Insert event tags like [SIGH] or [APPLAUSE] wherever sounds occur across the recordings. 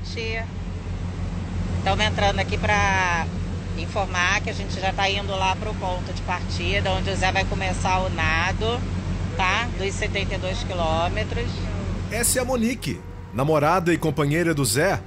noite. Estamos entrando aqui para informar que a gente já está indo lá para o ponto de partida, onde o Zé vai começar o nado, tá? Dos 72 quilômetros. Essa é a Monique, namorada e companheira do Zé.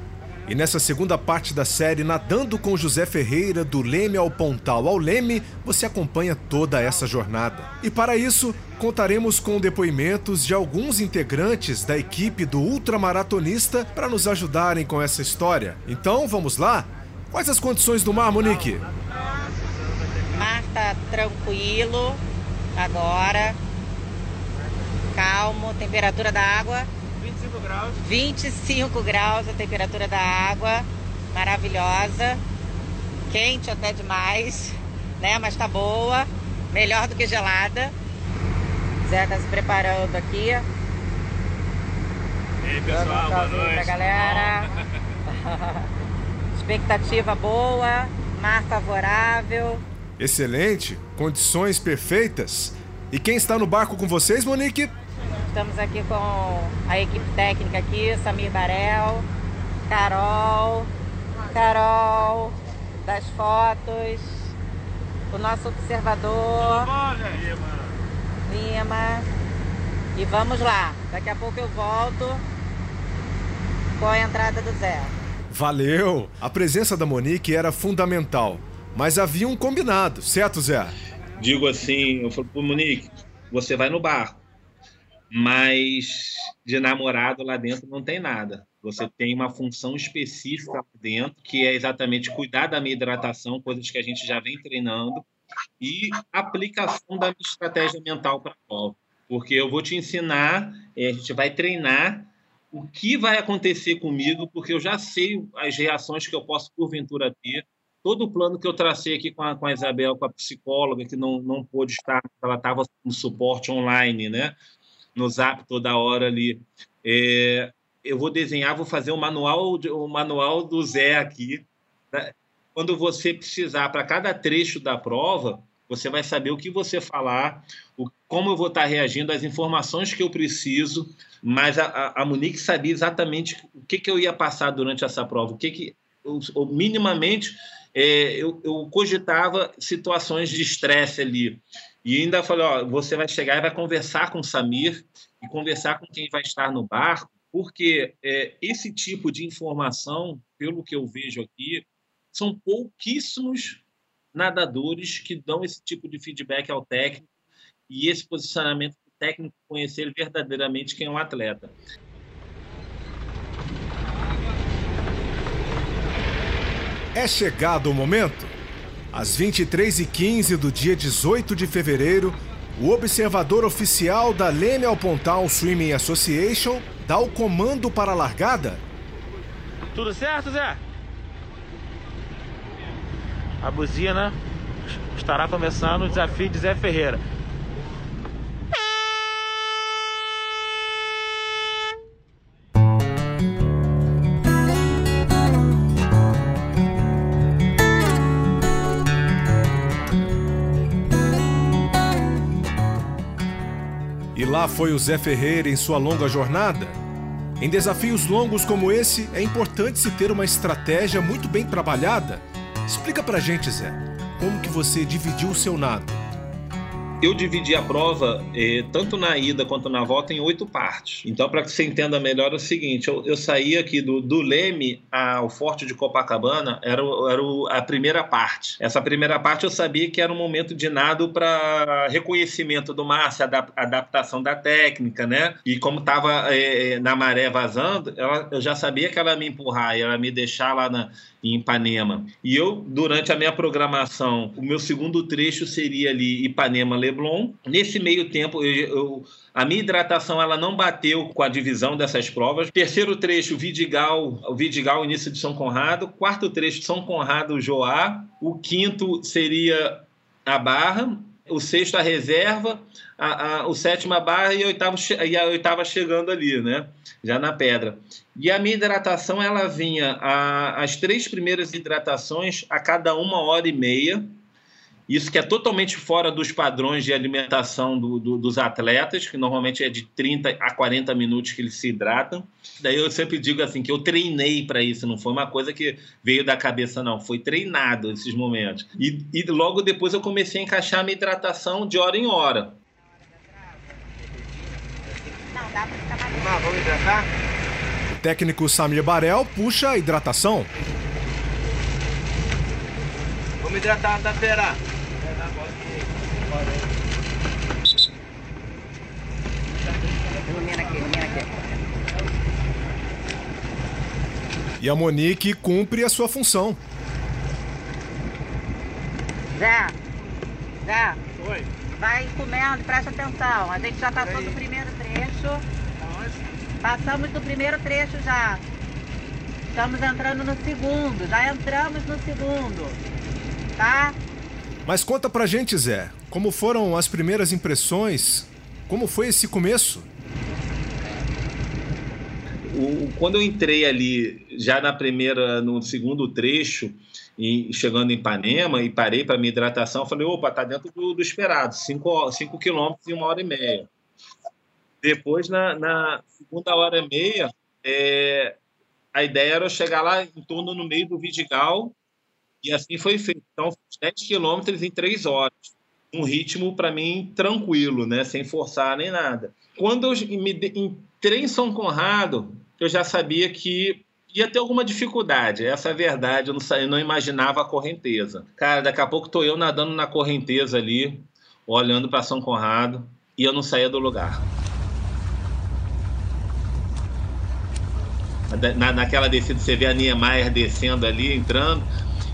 E nessa segunda parte da série Nadando com José Ferreira, do Leme ao Pontal ao Leme, você acompanha toda essa jornada. E para isso, contaremos com depoimentos de alguns integrantes da equipe do ultramaratonista para nos ajudarem com essa história. Então, vamos lá? Quais as condições do mar, Monique? Mar tá tranquilo agora. Calmo, temperatura da água 25 graus. 25 graus a temperatura da água, maravilhosa, quente até demais, né? Mas tá boa, melhor do que gelada. Zé tá se preparando aqui. E aí, pessoal, boa noite. pra galera. [LAUGHS] Expectativa boa, mar favorável. Excelente, condições perfeitas. E quem está no barco com vocês, Monique? Estamos aqui com a equipe técnica aqui, Samir Barel, Carol, Carol das fotos, o nosso observador. Lima. E vamos lá, daqui a pouco eu volto com a entrada do Zé. Valeu! A presença da Monique era fundamental, mas havia um combinado, certo, Zé? digo assim, eu falo, pô, Monique, você vai no barco, mas de namorado lá dentro não tem nada. Você tem uma função específica lá dentro, que é exatamente cuidar da minha hidratação, coisas que a gente já vem treinando, e aplicação da minha estratégia mental para a prova. Porque eu vou te ensinar, eh, a gente vai treinar o que vai acontecer comigo, porque eu já sei as reações que eu posso, porventura, ter, todo o plano que eu tracei aqui com a, com a Isabel, com a psicóloga, que não, não pôde estar, ela estava no suporte online, né? No Zap toda hora ali. É, eu vou desenhar, vou fazer o manual, de- o manual do Zé aqui. né? Quando você precisar, para cada trecho da prova, você vai saber o que você falar, o, como eu vou estar reagindo, as informações que eu preciso, mas a, a, a Monique sabia exatamente o que, que eu ia passar durante essa prova, o que, que eu, minimamente é, eu, eu cogitava situações de estresse ali. E ainda falei, ó, você vai chegar e vai conversar com o Samir e conversar com quem vai estar no barco, porque é, esse tipo de informação, pelo que eu vejo aqui, são pouquíssimos nadadores que dão esse tipo de feedback ao técnico e esse posicionamento do técnico conhecer verdadeiramente quem é um atleta. É chegado o momento? Às 23h15 do dia 18 de fevereiro, o observador oficial da Leme ao Pontal Swimming Association dá o comando para a largada. Tudo certo, Zé? A buzina estará começando o desafio de Zé Ferreira. Lá foi o Zé Ferreira em sua longa jornada. Em desafios longos como esse, é importante se ter uma estratégia muito bem trabalhada. Explica pra gente, Zé, como que você dividiu o seu nado? Eu dividi a prova, eh, tanto na ida quanto na volta, em oito partes. Então, para que você entenda melhor, é o seguinte: eu, eu saí aqui do, do Leme ao Forte de Copacabana, era, era a primeira parte. Essa primeira parte eu sabia que era um momento de nado para reconhecimento do mar, se adap- adaptação da técnica, né? E como estava na maré vazando, ela- eu já sabia que ela ia me empurrar, ia me deixar lá na, em Ipanema. E eu, durante a minha programação, o meu segundo trecho seria ali Ipanema-Leblon. Nesse meio tempo, eu, eu- a minha hidratação ela não bateu com a divisão dessas provas. Terceiro trecho, Vidigal, o Vidigal, início de São Conrado. Quarto trecho, São Conrado, Joá. O quinto seria a Barra. O sexto, a reserva. A, a- o sétimo, a Barra. E che- e a oitava chegando ali, né? Já na pedra. E a minha hidratação, ela vinha a- as três primeiras hidratações a cada uma hora e meia. Isso que é totalmente fora dos padrões de alimentação do, do, dos atletas, que normalmente é de 30 a 40 minutos que eles se hidratam. Daí eu sempre digo assim que eu treinei para isso, não foi uma coisa que veio da cabeça, não. Foi treinado esses momentos. E, e logo depois eu comecei a encaixar a minha hidratação de hora em hora. Não, dá pra ficar mais. Ah, vamos hidratar? O técnico Samir Barel puxa a hidratação. Vamos hidratar da feira. Ilumina aqui, ilumina aqui. E a Monique cumpre a sua função. Zé, Zé, Oi. vai comendo, presta atenção. A gente já passou do primeiro trecho. Passamos do primeiro trecho já. Estamos entrando no segundo. Já entramos no segundo. Tá? Mas conta pra gente, Zé, como foram as primeiras impressões? Como foi esse começo? O, quando eu entrei ali, já na primeira, no segundo trecho, e chegando em Ipanema, e parei para minha hidratação, falei, opa, tá dentro do, do esperado, 5 quilômetros em uma hora e meia. Depois, na, na segunda hora e meia, é, a ideia era eu chegar lá em torno no meio do Vidigal, e assim foi feito. Então, 10 quilômetros em 3 horas. Um ritmo, para mim, tranquilo, né? sem forçar nem nada. Quando eu me entrei em São Conrado, eu já sabia que ia ter alguma dificuldade. Essa é a verdade. Eu não, eu não imaginava a correnteza. Cara, daqui a pouco tô eu nadando na correnteza ali, olhando para São Conrado, e eu não saía do lugar. Na, naquela descida, você vê a Niemeyer descendo ali, entrando.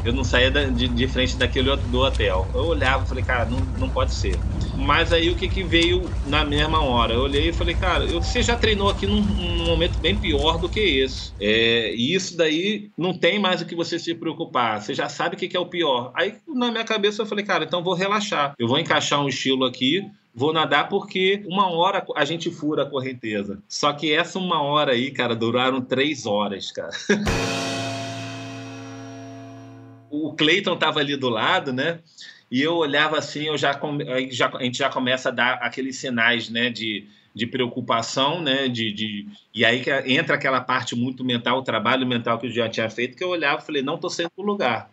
Eu não saía de, de frente daquele do hotel. Eu olhava e falei, cara, não, não pode ser. Mas aí o que, que veio na mesma hora? Eu olhei e falei, cara, eu- você já treinou aqui num, num momento bem pior do que esse. É, e isso daí não tem mais o que você se preocupar. Você já sabe o que, que é o pior. Aí na minha cabeça eu falei, cara, então vou relaxar. Eu vou encaixar um estilo aqui, vou nadar porque uma hora a gente fura a correnteza. Só que essa uma hora aí, cara, duraram três horas, cara. [LAUGHS] o Cleiton tava ali do lado, né? E eu olhava assim, eu já, já a gente já começa a dar aqueles sinais, né, de, de preocupação, né, de, de e aí que entra aquela parte muito mental, o trabalho mental que eu já tinha feito, que eu olhava e falei, não tô saindo do lugar.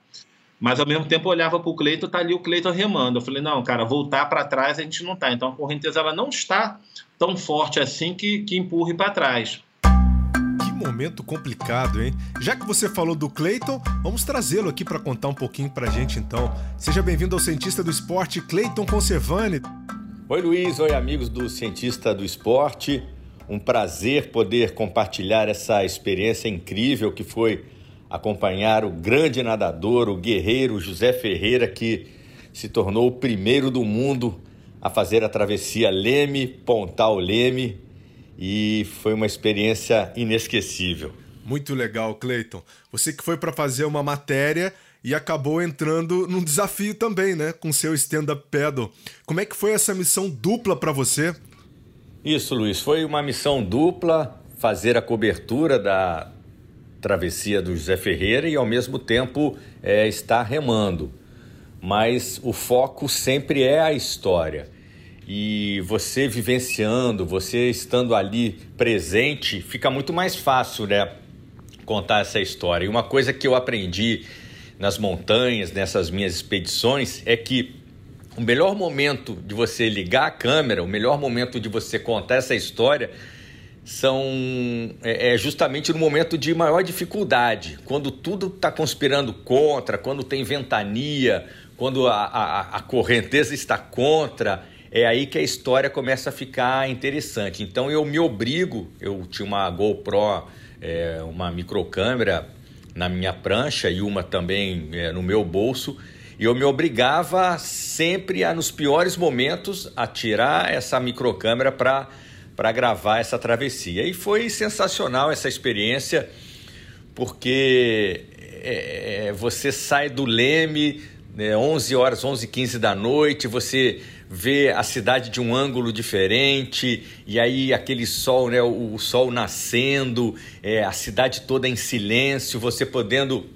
Mas ao mesmo tempo eu olhava para o Cleiton, tá ali o Cleiton remando. Eu falei, não, cara, voltar para trás a gente não tá. Então a correnteza ela não está tão forte assim que, que empurre para trás. Momento complicado, hein? Já que você falou do Clayton, vamos trazê-lo aqui para contar um pouquinho pra gente então. Seja bem-vindo ao cientista do esporte Clayton Conservani. Oi, Luiz. Oi, amigos do Cientista do Esporte. Um prazer poder compartilhar essa experiência incrível que foi acompanhar o grande nadador, o guerreiro José Ferreira, que se tornou o primeiro do mundo a fazer a travessia Leme-Pontal-Leme e foi uma experiência inesquecível. Muito legal, Clayton. Você que foi para fazer uma matéria e acabou entrando num desafio também, né, com seu stand-up paddle. Como é que foi essa missão dupla para você? Isso, Luiz, foi uma missão dupla fazer a cobertura da travessia do José Ferreira e ao mesmo tempo é, estar remando. Mas o foco sempre é a história. E você vivenciando, você estando ali presente, fica muito mais fácil, né? Contar essa história. E uma coisa que eu aprendi nas montanhas, nessas minhas expedições, é que o melhor momento de você ligar a câmera, o melhor momento de você contar essa história são é, é justamente no momento de maior dificuldade, quando tudo está conspirando contra, quando tem ventania, quando a, a, a correnteza está contra, é aí que a história começa a ficar interessante. Então eu me obrigo, eu tinha uma GoPro, é, uma microcâmera na minha prancha e uma também é, no meu bolso, e eu me obrigava sempre a, nos piores momentos, a tirar essa microcâmera para para gravar essa travessia. E foi sensacional essa experiência, porque é, você sai do Leme, né, 11 horas, 11 e 15 da noite, você vê a cidade de um ângulo diferente, e aí aquele sol, né, o, o sol nascendo, é, a cidade toda em silêncio, você podendo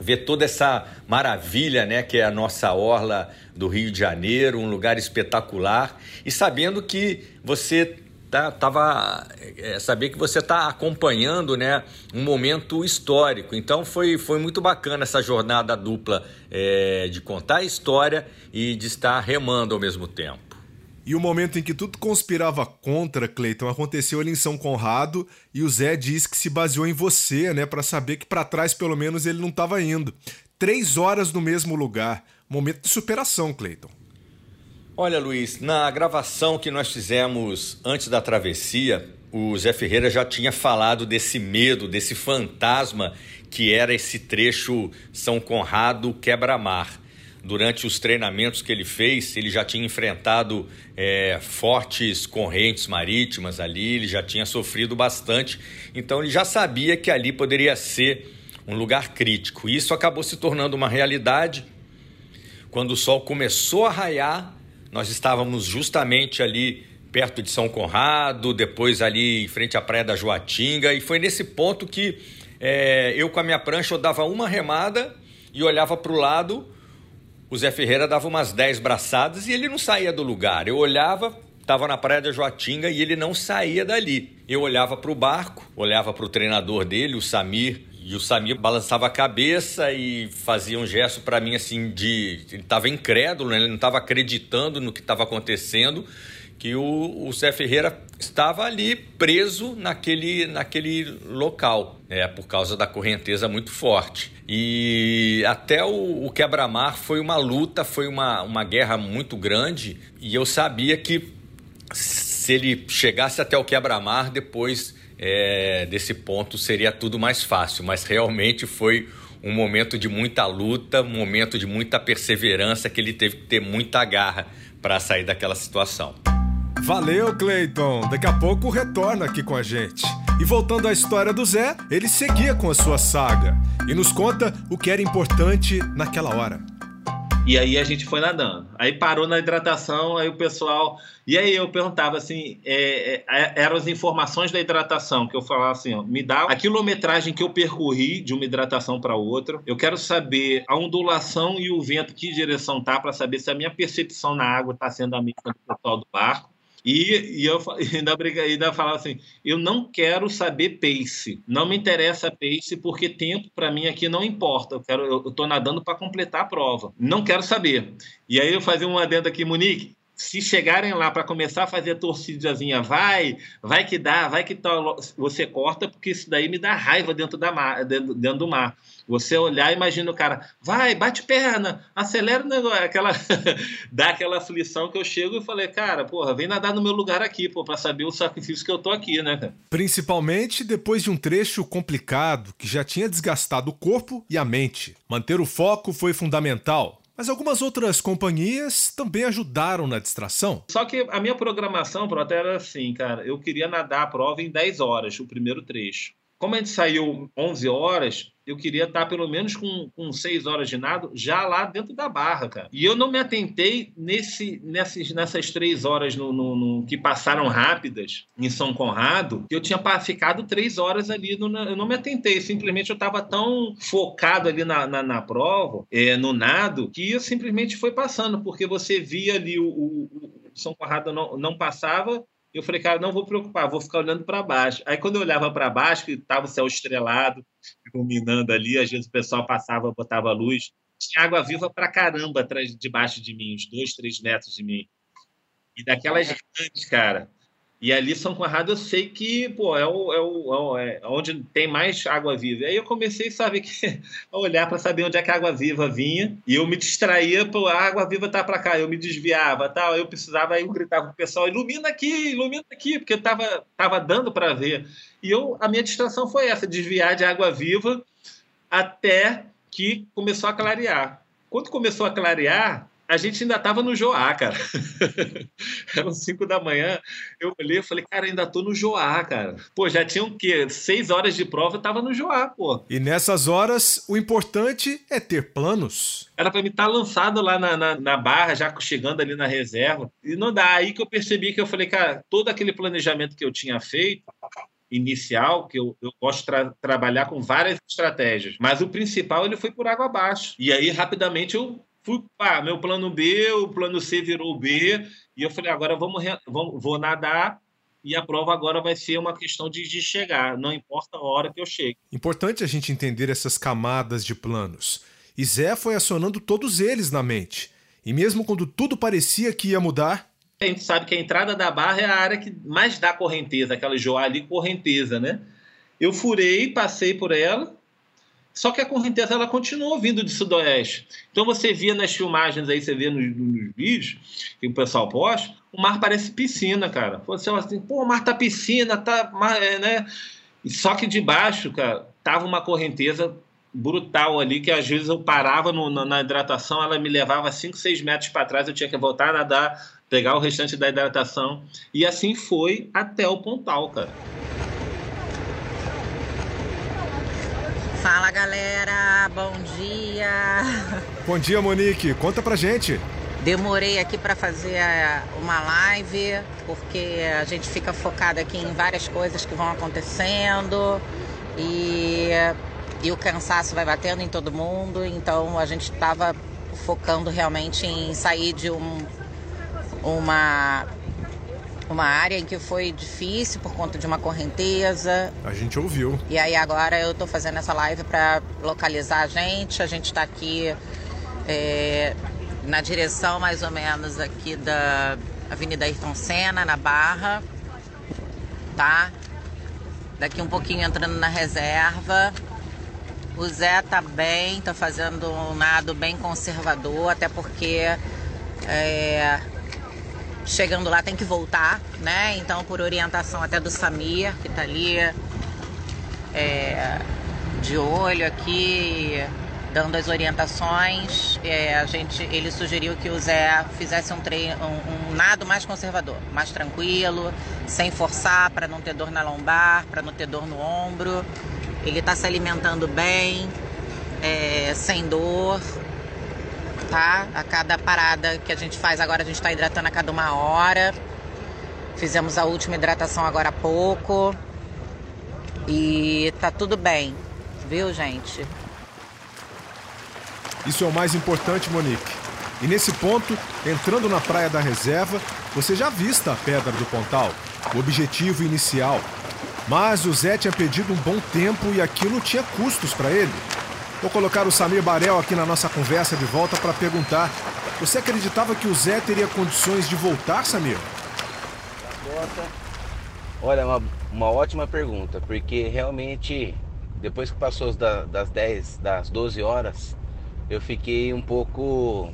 ver toda essa maravilha, né, que é a nossa orla do Rio de Janeiro, um lugar espetacular, e sabendo que você tá, tava é, saber que você está acompanhando, né, um momento histórico. Então foi, foi muito bacana essa jornada dupla é, de contar a história e de estar remando ao mesmo tempo. E o momento em que tudo conspirava contra Cleiton aconteceu ali em São Conrado e o Zé diz que se baseou em você, né, para saber que para trás pelo menos ele não estava indo. Três horas no mesmo lugar, momento de superação, Cleiton. Olha, Luiz, na gravação que nós fizemos antes da travessia, o Zé Ferreira já tinha falado desse medo, desse fantasma que era esse trecho São Conrado quebra-mar durante os treinamentos que ele fez, ele já tinha enfrentado é, fortes correntes marítimas ali, ele já tinha sofrido bastante, então ele já sabia que ali poderia ser um lugar crítico. Isso acabou se tornando uma realidade quando o sol começou a raiar. Nós estávamos justamente ali perto de São Conrado, depois ali em frente à praia da Joatinga, e foi nesse ponto que é, eu com a minha prancha eu dava uma remada e olhava para o lado o Zé Ferreira dava umas 10 braçadas e ele não saía do lugar. Eu olhava, estava na praia da Joatinga e ele não saía dali. Eu olhava para o barco, olhava para o treinador dele, o Samir, e o Samir balançava a cabeça e fazia um gesto para mim assim de. Ele estava incrédulo, né? ele não estava acreditando no que estava acontecendo que o, o Zé Ferreira estava ali preso naquele, naquele local, né, por causa da correnteza muito forte. E até o, o quebra-mar foi uma luta, foi uma, uma guerra muito grande, e eu sabia que se ele chegasse até o quebra-mar, depois é, desse ponto seria tudo mais fácil, mas realmente foi um momento de muita luta, um momento de muita perseverança, que ele teve que ter muita garra para sair daquela situação. Valeu, Cleiton. Daqui a pouco retorna aqui com a gente. E voltando à história do Zé, ele seguia com a sua saga e nos conta o que era importante naquela hora. E aí a gente foi nadando. Aí parou na hidratação, aí o pessoal. E aí eu perguntava assim: é, é, é eram as informações da hidratação, que eu falava assim: ó, me dá a quilometragem que eu percorri de uma hidratação para outra. Eu quero saber a ondulação e o vento, que direção tá, para saber se a minha percepção na água está sendo a mesma do pessoal do barco. E, e eu [LAUGHS] ainda, briga, ainda falava assim: eu não quero saber pace, não me interessa pace, porque tempo para mim aqui não importa. Eu quero, eu, estou nadando para completar a prova. Não quero saber. E aí eu fazia um adendo aqui, Monique se chegarem lá para começar a fazer a torcidazinha, vai, vai que dá, vai que tal, você corta, porque isso daí me dá raiva dentro, da mar, dentro, dentro do mar. Você olhar, imagina o cara, vai, bate perna, acelera o negócio, aquela, [LAUGHS] dá aquela aflição que eu chego e falei, cara, porra, vem nadar no meu lugar aqui, pô, para saber o sacrifício que eu tô aqui, né, cara? Principalmente depois de um trecho complicado que já tinha desgastado o corpo e a mente. Manter o foco foi fundamental. Mas algumas outras companhias também ajudaram na distração. Só que a minha programação, Prota, era assim, cara. Eu queria nadar a prova em 10 horas, o primeiro trecho. Como a gente saiu 11 horas, eu queria estar pelo menos com, com seis horas de nado já lá dentro da barra, cara. E eu não me atentei nesse, nessas, nessas três horas no, no, no que passaram rápidas em São Conrado, que eu tinha ficado três horas ali. No, eu não me atentei, simplesmente eu estava tão focado ali na, na, na prova, é, no nado, que eu simplesmente foi passando, porque você via ali o, o, o São Conrado não, não passava, eu falei, cara, não vou preocupar, vou ficar olhando para baixo. Aí quando eu olhava para baixo, que estava o céu estrelado, iluminando ali, às vezes o pessoal passava, botava luz, tinha água viva para caramba atrás, debaixo de mim, uns dois, três metros de mim. E daquelas grandes, cara. E ali São Conrado eu sei que pô, é, o, é, o, é, onde tem mais água viva. Aí eu comecei sabe, [LAUGHS] a olhar para saber onde é que a água viva vinha. E eu me distraía, pô, a água viva tá para cá. Eu me desviava, tal. Eu precisava, aí eu gritava pro pessoal: ilumina aqui, ilumina aqui, porque tava, tava dando para ver. E eu, a minha distração foi essa: desviar de água viva até que começou a clarear. Quando começou a clarear, a gente ainda estava no Joá, cara. [LAUGHS] Eram 5 da manhã. Eu olhei e falei, cara, ainda tô no Joá, cara. Pô, já tinham o quê? Seis horas de prova, eu tava no Joá, pô. E nessas horas, o importante é ter planos. Era para mim estar tá lançado lá na, na, na, barra, já chegando ali na reserva. E não dá. Aí que eu percebi que eu falei, cara, todo aquele planejamento que eu tinha feito inicial, que eu, eu gosto de tra trabalhar com várias estratégias, mas o principal ele foi por água abaixo. E aí, rapidamente, eu fui, pá, meu plano B, o plano C virou B, e eu falei, agora vamos, vamos vou nadar e a prova agora vai ser uma questão de, de, chegar, não importa a hora que eu chegue. Importante a gente entender essas camadas de planos. E Zé foi acionando todos eles na mente. E mesmo quando tudo parecia que ia mudar. A gente sabe que a entrada da barra é a área que mais dá correnteza, aquela joá ali, correnteza, né? Eu furei, passei por ela, só que a correnteza ela continuou vindo de sudoeste. Então você via nas filmagens aí, você vê nos, nos vídeos que o pessoal posta, o mar parece piscina, cara. Você fala assim, pô, o mar tá piscina, tá, é, né? Só que de baixo, cara, tava uma correnteza brutal ali, que às vezes eu parava no, na, na, hidratação, ela me levava 5, 6 metros para trás, eu tinha que voltar a nadar, pegar o restante da hidratação. E assim foi até o Pontal, cara. Fala galera, bom dia. Bom dia, Monique. Conta pra gente. Demorei aqui para fazer uma live porque a gente fica focado aqui em várias coisas que vão acontecendo e, e o cansaço vai batendo em todo mundo. Então a gente estava focando realmente em sair de um, uma uma área em que foi difícil por conta de uma correnteza. A gente ouviu. E aí agora eu tô fazendo essa live para localizar a gente. A gente está aqui é, na direção mais ou menos aqui da Avenida Ayrton Senna, na Barra, tá? Daqui um pouquinho entrando na reserva. O Zé tá bem, tá fazendo um nado bem conservador, até porque é, chegando lá tem que voltar, né? Então, por orientação até do Samir, que tá ali é, de olho aqui, dando as orientações, é, a gente, ele sugeriu que o Zé fizesse um, treino, um, um nado mais conservador, mais tranquilo, sem forçar, para não ter dor na lombar, para não ter dor no ombro. Ele está se alimentando bem, é, sem dor, tá? A cada parada que a gente faz agora, a gente está hidratando a cada uma hora. Fizemos a última hidratação agora há pouco. E tá tudo bem, viu, gente? Isso é o mais importante, Monique. E nesse ponto, entrando na praia da reserva, você já vista a pedra do Pontal, o objetivo inicial. Mas o Zé tinha pedido um bom tempo e aquilo tinha custos para ele. Vou colocar o Samir Barel aqui na nossa conversa de volta para perguntar: você acreditava que o Zé teria condições de voltar, Samir? Olha, uma, uma ótima pergunta, porque realmente, depois que passou das 10, das 12 horas, eu fiquei um pouco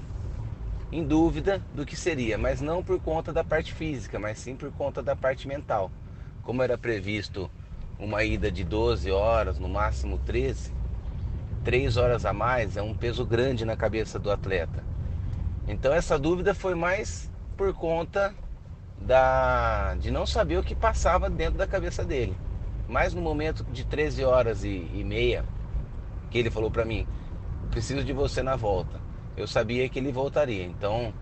em dúvida do que seria, mas não por conta da parte física, mas sim por conta da parte mental. Como era previsto uma ida de 12 horas, no máximo 13, 3 horas a mais é um peso grande na cabeça do atleta. Então essa dúvida foi mais por conta da de não saber o que passava dentro da cabeça dele. Mas no momento de 13 horas e, e meia, que ele falou para mim, preciso de você na volta. Eu sabia que ele voltaria, então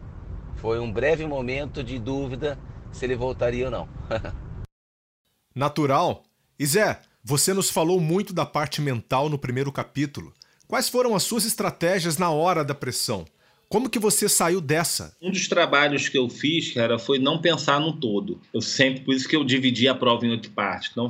foi um breve momento de dúvida se ele voltaria ou não. [LAUGHS] Natural. E Zé, você nos falou muito da parte mental no primeiro capítulo. Quais foram as suas estratégias na hora da pressão? Como que você saiu dessa? Um dos trabalhos que eu fiz, cara, foi não pensar no todo. Eu sempre, por isso que eu dividi a prova em oito partes. Então,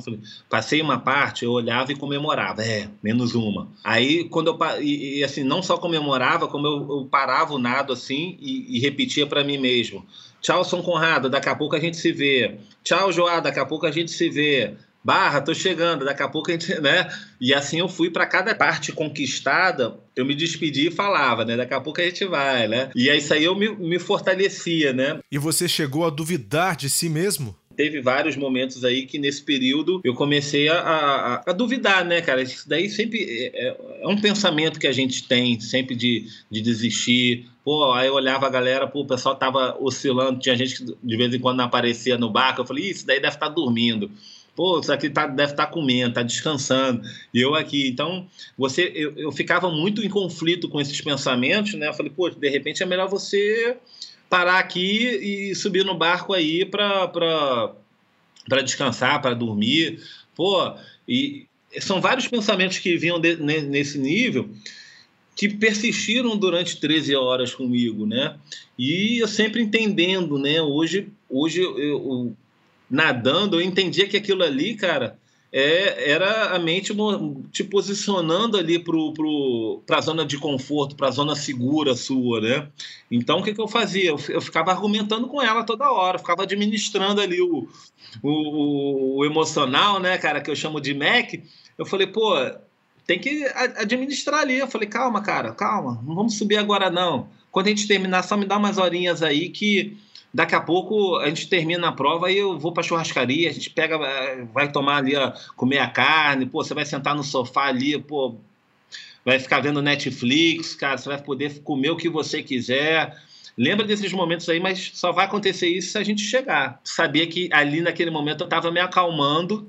passei uma parte, eu olhava e comemorava. É, menos uma. Aí, quando eu. E, e assim, não só comemorava, como eu, eu parava o nado assim e, e repetia para mim mesmo. Tchau, São Conrado, daqui a pouco a gente se vê. Tchau, Joá, daqui a pouco a gente se vê. Barra, tô chegando, daqui a pouco a gente, [LAUGHS] né? E assim eu fui para cada parte conquistada, eu me despedi e falava, né? Daqui a pouco a gente vai, né? E é isso aí eu me, me fortalecia, né? E você chegou a duvidar de si mesmo? Teve vários momentos aí que nesse período eu comecei a, a, a duvidar, né, cara? Isso daí sempre é, é, é, um pensamento que a gente tem, sempre de, de desistir. Pô, aí eu olhava a galera, pô, o pessoal tava oscilando, tinha gente que de vez em quando não aparecia no barco. Eu falei, isso daí deve estar tá dormindo pô, isso aqui tá, deve estar tá comendo, está descansando, e eu aqui. Então, você, eu, eu ficava muito em conflito com esses pensamentos, né? Eu falei, pô, de repente é melhor você parar aqui e subir no barco aí para descansar, para dormir, Pô, e são vários pensamentos que vinham de, nesse nível que persistiram durante 13 horas comigo, né? E eu sempre entendendo, né? Hoje, hoje eu, eu nadando, eu entendia que aquilo ali, cara, é, era a mente te posicionando ali para pro, a zona de conforto, para a zona segura sua, né? Então, o que, que eu fazia? Eu, eu, ficava argumentando com ela toda hora, ficava administrando ali o, o, o, emocional, né, cara, que eu chamo de MEC. Eu falei, pô, tem que administrar ali. Eu falei, calma, cara, calma, não vamos subir agora não. Quando a gente terminar, só me dá umas horinhas aí que Daqui a pouco a gente termina a prova e eu vou para churrascaria, a gente pega, eh, vai tomar ali, comer a carne, pô, você vai sentar no sofá ali, pô, vai ficar vendo Netflix, cara, você vai poder comer o que você quiser. Lembra desses momentos aí, mas só vai acontecer isso se a gente chegar. Sabia que ali naquele momento eu estava me acalmando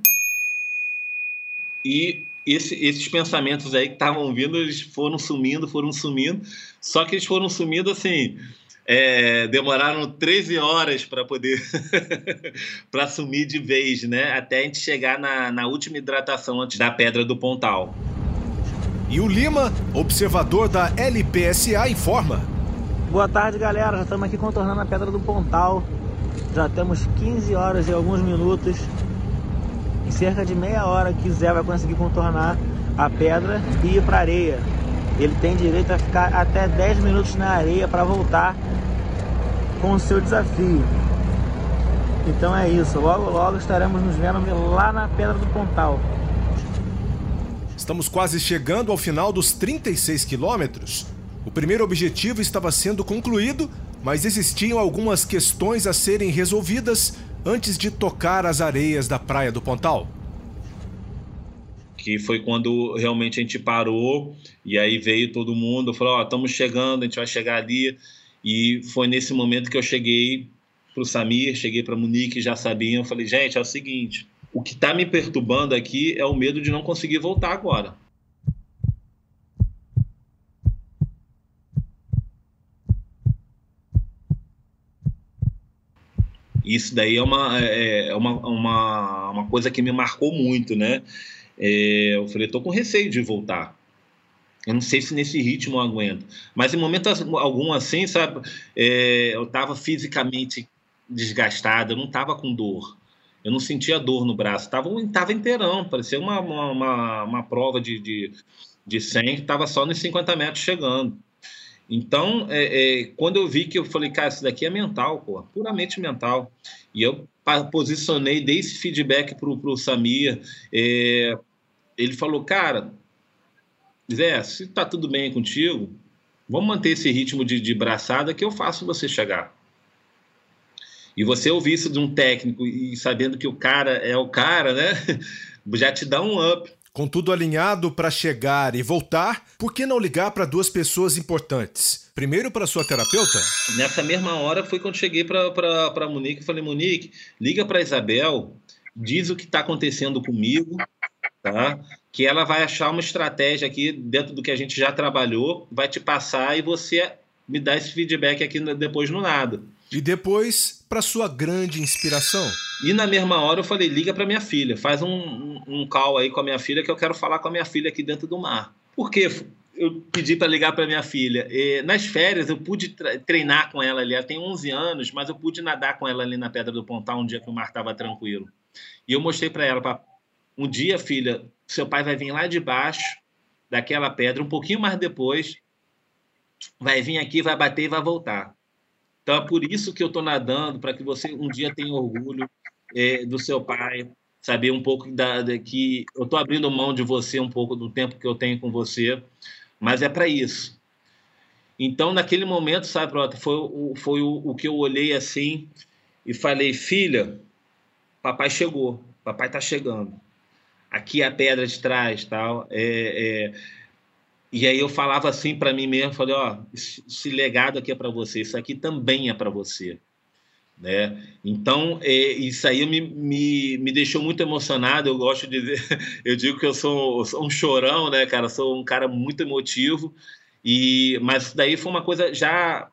e esse, esses pensamentos aí que estavam vindo, eles foram sumindo, foram sumindo. Só que eles foram sumindo assim é, demoraram 13 horas para poder [LAUGHS] para sumir de vez, né? Até a gente chegar na, na última hidratação antes da Pedra do Pontal. E o Lima, observador da LPSA, informa. Boa tarde, galera. Já estamos aqui contornando a Pedra do Pontal. Já temos 15 horas e alguns minutos. Em cerca de meia hora que Zé vai conseguir contornar a pedra e ir para areia. Ele tem direito a ficar até 10 minutos na areia para voltar com o seu desafio. Então é isso, logo logo estaremos nos vendo lá na Pedra do Pontal. Estamos quase chegando ao final dos 36 quilômetros. O primeiro objetivo estava sendo concluído, mas existiam algumas questões a serem resolvidas antes de tocar as areias da Praia do Pontal. Que foi quando realmente a gente parou e aí veio todo mundo, falou: Ó, oh, estamos chegando, a gente vai chegar ali. E foi nesse momento que eu cheguei para o Samir, cheguei para a Monique, já sabiam. Eu falei, gente, é o seguinte: o que está me perturbando aqui é o medo de não conseguir voltar agora. Isso daí é uma, é, é uma, uma, uma coisa que me marcou muito, né? É, eu falei, estou com receio de voltar. Eu não sei se nesse ritmo eu aguento. Mas em momento algum assim, sabe, é, eu estava fisicamente desgastado, eu não estava com dor. Eu não sentia dor no braço. Estava tava inteirão, parecia uma, uma, uma, uma prova de, de, de 100 que estava só nos 50 metros chegando. Então, é, é, quando eu vi que eu falei, cara, isso daqui é mental, pô, puramente mental. E eu posicionei, dei esse feedback para o Samir. É, ele falou, cara, Zé, se tá tudo bem contigo, vamos manter esse ritmo de, de braçada que eu faço você chegar. E você ouvir isso de um técnico e sabendo que o cara é o cara, né? [LAUGHS] Já te dá um up. Com tudo alinhado para chegar e voltar, por que não ligar para duas pessoas importantes? Primeiro para sua terapeuta? Nessa mesma hora foi quando cheguei para Monique e falei: Monique, liga para Isabel, diz o que está acontecendo comigo, tá? que ela vai achar uma estratégia aqui dentro do que a gente já trabalhou, vai te passar e você me dá esse feedback aqui depois no nada. E depois, para sua grande inspiração. E na mesma hora eu falei, liga para minha filha, faz um, um, um call aí com a minha filha que eu quero falar com a minha filha aqui dentro do mar. Por quê? Eu pedi para ligar para minha filha. E, nas férias eu pude treinar com ela ali. Ela tem 11 anos, mas eu pude nadar com ela ali na Pedra do Pontal um dia que o mar estava tranquilo. E eu mostrei para ela, um dia, filha, seu pai vai vir lá de baixo daquela pedra, um pouquinho mais depois, vai vir aqui, vai bater e vai voltar. Então é por isso que eu estou nadando, para que você um dia tenha orgulho é, do seu pai, saber um pouco da, da que eu estou abrindo mão de você um pouco do tempo que eu tenho com você, mas é para isso. Então naquele momento, sabe, Prota, foi, foi o, o que eu olhei assim e falei, filha, papai chegou, papai está chegando aqui a pedra de trás, tal. É, é... E aí eu falava assim para mim mesmo, falei, ó, esse legado aqui é para você, isso aqui também é para você, né? Então é, isso aí me, me, me deixou muito emocionado. Eu gosto de dizer, [LAUGHS] eu digo que eu sou, sou um chorão, né, cara? Sou um cara muito emotivo. E mas daí foi uma coisa já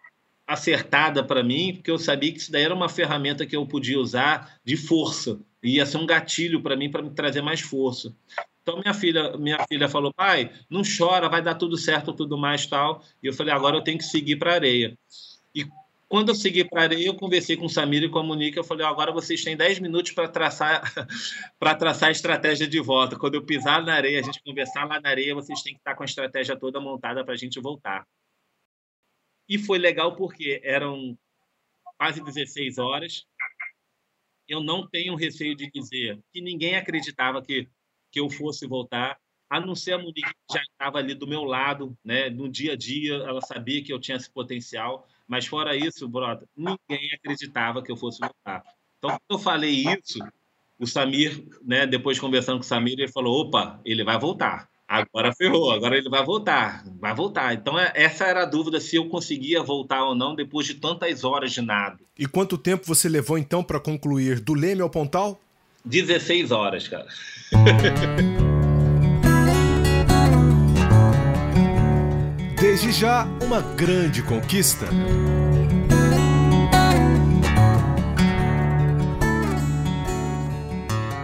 acertada para mim, porque eu sabia que isso daí era uma ferramenta que eu podia usar de força. Ia ser um gatilho para mim para me trazer mais força. Então minha filha, minha filha falou: "Pai, não chora, vai dar tudo certo, tudo mais tal". E eu falei: "Agora eu tenho que seguir para areia". E quando eu segui para areia, eu conversei com o Samir e com a Monique, eu falei: "Agora vocês têm 10 minutos para traçar [LAUGHS] para traçar a estratégia de volta. Quando eu pisar na areia, a gente conversar lá na areia, vocês têm que estar com a estratégia toda montada para a gente voltar". E foi legal porque eram quase 16 horas. Eu não tenho receio de dizer que ninguém acreditava que, que eu fosse voltar, a não ser a Monique que já estava ali do meu lado, né? no dia a dia, ela sabia que eu tinha esse potencial, mas fora isso, brother, ninguém acreditava que eu fosse voltar. Então, quando eu falei isso, o Samir, né, depois conversando com o Samir, ele falou: opa, ele vai voltar. Agora ferrou, agora ele vai voltar, vai voltar. Então é, essa era a dúvida se eu conseguia voltar ou não depois de tantas horas de nado. E quanto tempo você levou então para concluir do Leme ao Pontal? 16 horas, cara. Desde já, uma grande conquista.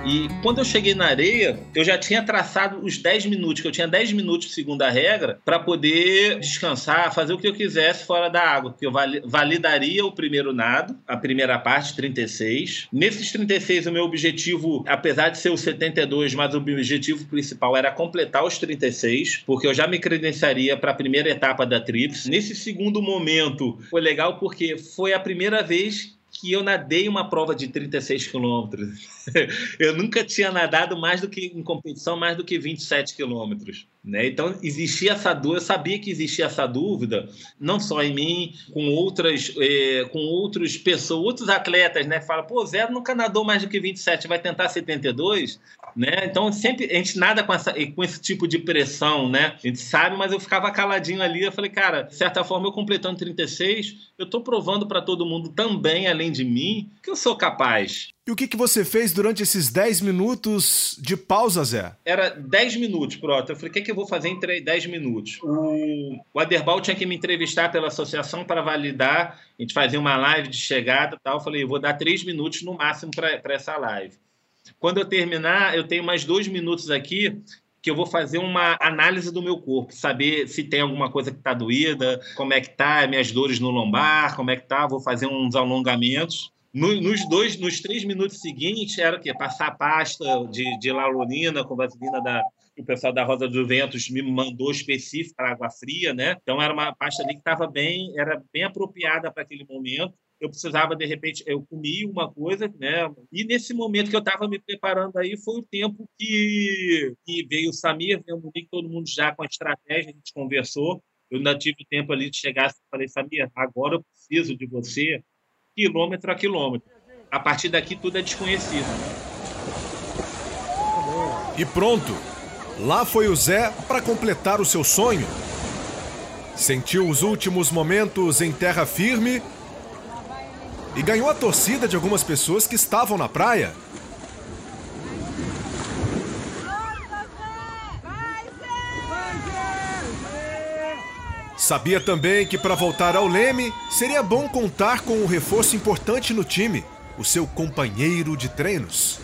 E quando eu cheguei na areia, eu já tinha traçado os 10 minutos, que eu tinha 10 minutos segundo a regra, para poder descansar, fazer o que eu quisesse fora da água. Que eu validaria o primeiro nado, a primeira parte, 36. Nesses 36, o meu objetivo, apesar de ser o 72, mas o objetivo principal era completar os 36, porque eu já me credenciaria para a primeira etapa da Trips. Nesse segundo momento, foi legal porque foi a primeira vez que eu nadei uma prova de 36 quilômetros. [LAUGHS] eu nunca tinha nadado mais do que em competição mais do que 27 quilômetros. Né? Então existia essa dúvida, eu sabia que existia essa dúvida, não só em mim, com outras, eh, com outros pessoas, outros atletas, né? Fala, pô, Zé nunca nadou mais do que 27, vai tentar 72, né? Então sempre a gente nada com, essa, com esse tipo de pressão, né? A gente sabe, mas eu ficava caladinho ali, eu falei, cara, de certa forma eu completando 36, eu tô provando para todo mundo também, além de mim, que eu sou capaz. E o que, que você fez durante esses 10 minutos de pausa, Zé? Era 10 minutos, pronto. Eu falei, o que, que eu vou fazer em 10 minutos? O, o Aderbal tinha que me entrevistar pela associação para validar, a gente fazia uma live de chegada e tal. Eu falei, eu vou dar 3 minutos no máximo para essa live. Quando eu terminar, eu tenho mais dois minutos aqui que eu vou fazer uma análise do meu corpo, saber se tem alguma coisa que está doída, como é que tá, minhas dores no lombar, como é que tá, vou fazer uns alongamentos no, nos dois, nos três minutos seguintes, era o quê? Passar pasta de, de com vaselina da, o pessoal da Rosa do Ventos me mandou específico para água fria, né? Então era uma pasta ali que estava bem, era bem apropriada para aquele momento. Eu precisava de repente, eu comi uma coisa, né? E nesse momento que eu estava me preparando aí foi o tempo que, que veio o Samir, veio o Monique, todo mundo já com a estratégia, a gente conversou. Eu ainda tive tempo ali de chegar e falei, Samir, agora eu preciso de você quilômetro a quilômetro. A partir daqui tudo é desconhecido. E pronto! Lá foi o Zé para completar o seu sonho. Sentiu os últimos momentos em terra firme e ganhou a torcida de algumas pessoas que estavam na praia. Sabia também que para voltar ao Leme seria bom contar com um reforço importante no time, o seu companheiro de treinos.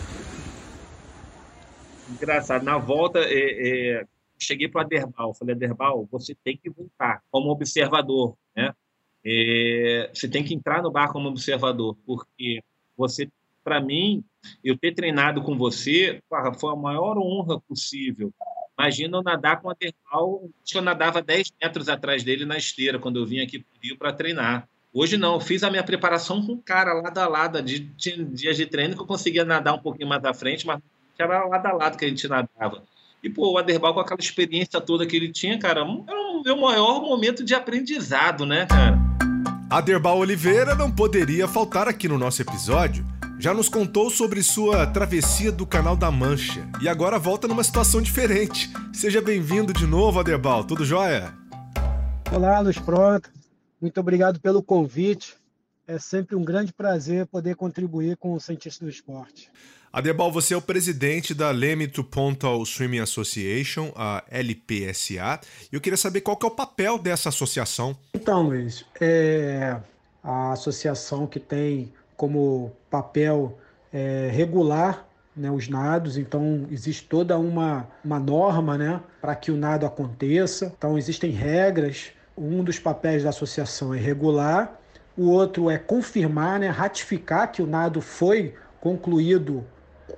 Engraçado, na volta é, é, cheguei para Aderbal, falei, Aderbal, você tem que voltar como observador, né? É, você tem que entrar no bar como observador, porque você, para mim, eu ter treinado com você, foi a maior honra possível Imagina eu nadar com o Aderbal, que eu nadava 10 metros atrás dele na esteira, quando eu vim aqui para Rio para treinar. Hoje não, eu fiz a minha preparação com o cara lado a lado. De, tinha dias de treino que eu conseguia nadar um pouquinho mais à frente, mas era lado a lado que a gente nadava. E, pô, o Aderbal com aquela experiência toda que ele tinha, cara, era o meu maior momento de aprendizado, né, cara? Aderbal Oliveira não poderia faltar aqui no nosso episódio já nos contou sobre sua travessia do Canal da Mancha e agora volta numa situação diferente. Seja bem-vindo de novo, Aderbal. Tudo jóia? Olá, Luiz Pronto. Muito obrigado pelo convite. É sempre um grande prazer poder contribuir com o Cientista do Esporte. Adebal, você é o presidente da Leme to Pontal Swimming Association, a LPSA, e eu queria saber qual que é o papel dessa associação. Então, Luiz, é... a associação que tem como papel é, regular né, os nados, então existe toda uma, uma norma né, para que o nado aconteça, então existem regras. Um dos papéis da associação é regular, o outro é confirmar, né, ratificar que o nado foi concluído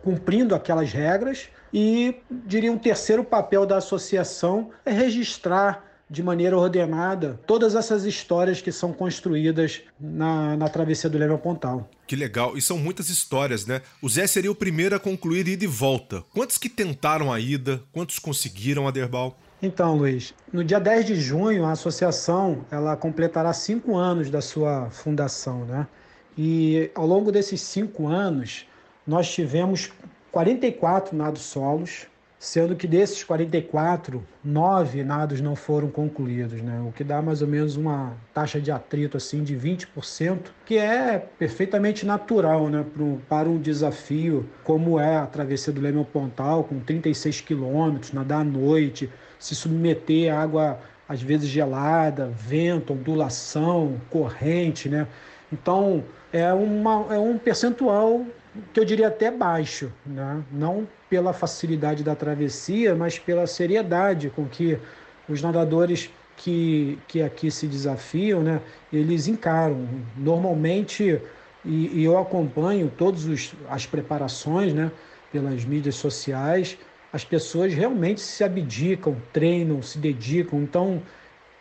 cumprindo aquelas regras, e diria um terceiro papel da associação é registrar de maneira ordenada todas essas histórias que são construídas na, na travessia do Leme Pontal. Que legal, e são muitas histórias, né? O Zé seria o primeiro a concluir ida e volta. Quantos que tentaram a ida? Quantos conseguiram, Aderbal? Então, Luiz, no dia 10 de junho, a associação ela completará cinco anos da sua fundação, né? E ao longo desses cinco anos, nós tivemos 44 nados solos, sendo que desses 44, nove nados não foram concluídos, né? o que dá mais ou menos uma taxa de atrito assim de 20%, que é perfeitamente natural né? para um desafio como é a travessia do Leme ao Pontal, com 36 quilômetros, nadar à noite, se submeter a água às vezes gelada, vento, ondulação, corrente, né? Então é, uma, é um percentual que eu diria até baixo, né? não pela facilidade da travessia, mas pela seriedade com que os nadadores que, que aqui se desafiam, né? eles encaram. Normalmente, e, e eu acompanho todas as preparações né? pelas mídias sociais, as pessoas realmente se abdicam, treinam, se dedicam. Então,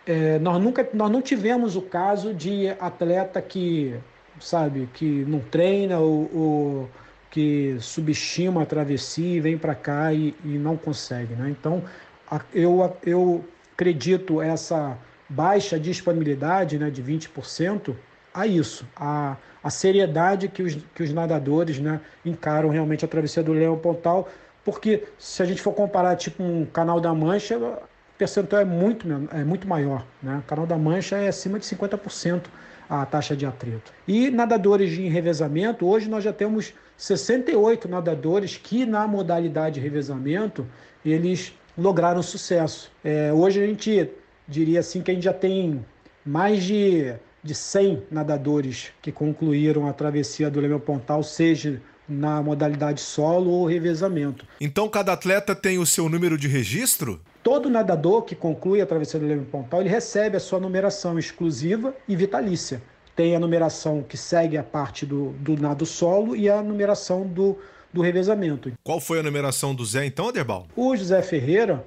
é, nós nunca nós não tivemos o caso de atleta que sabe, que não treina ou, ou que subestima a travessia e vem para cá e, e, não consegue. Né? Então, a, eu, eu acredito essa baixa disponibilidade né, de 20% a isso, a, a seriedade que os, que os nadadores né, encaram realmente a travessia do Leão Pontal, porque se a gente for comparar tipo um Canal da Mancha, o percentual é muito, é muito maior. Né? O Canal da Mancha é acima de 50% a taxa de atrito. E nadadores de revezamento, hoje nós já temos 68 nadadores que na modalidade revezamento eles lograram sucesso. É, hoje a gente diria assim que a gente já tem mais de, de 100 nadadores que concluíram a travessia do Leme Pontal, seja na modalidade solo ou revezamento. Então cada atleta tem o seu número de registro? Todo nadador que conclui a travessia do Leme Pontal, ele recebe a sua numeração exclusiva e vitalícia. Tem a numeração que segue a parte do, do nado solo e a numeração do, do revezamento. Qual foi a numeração do Zé então, Aderbal? O José Ferreira,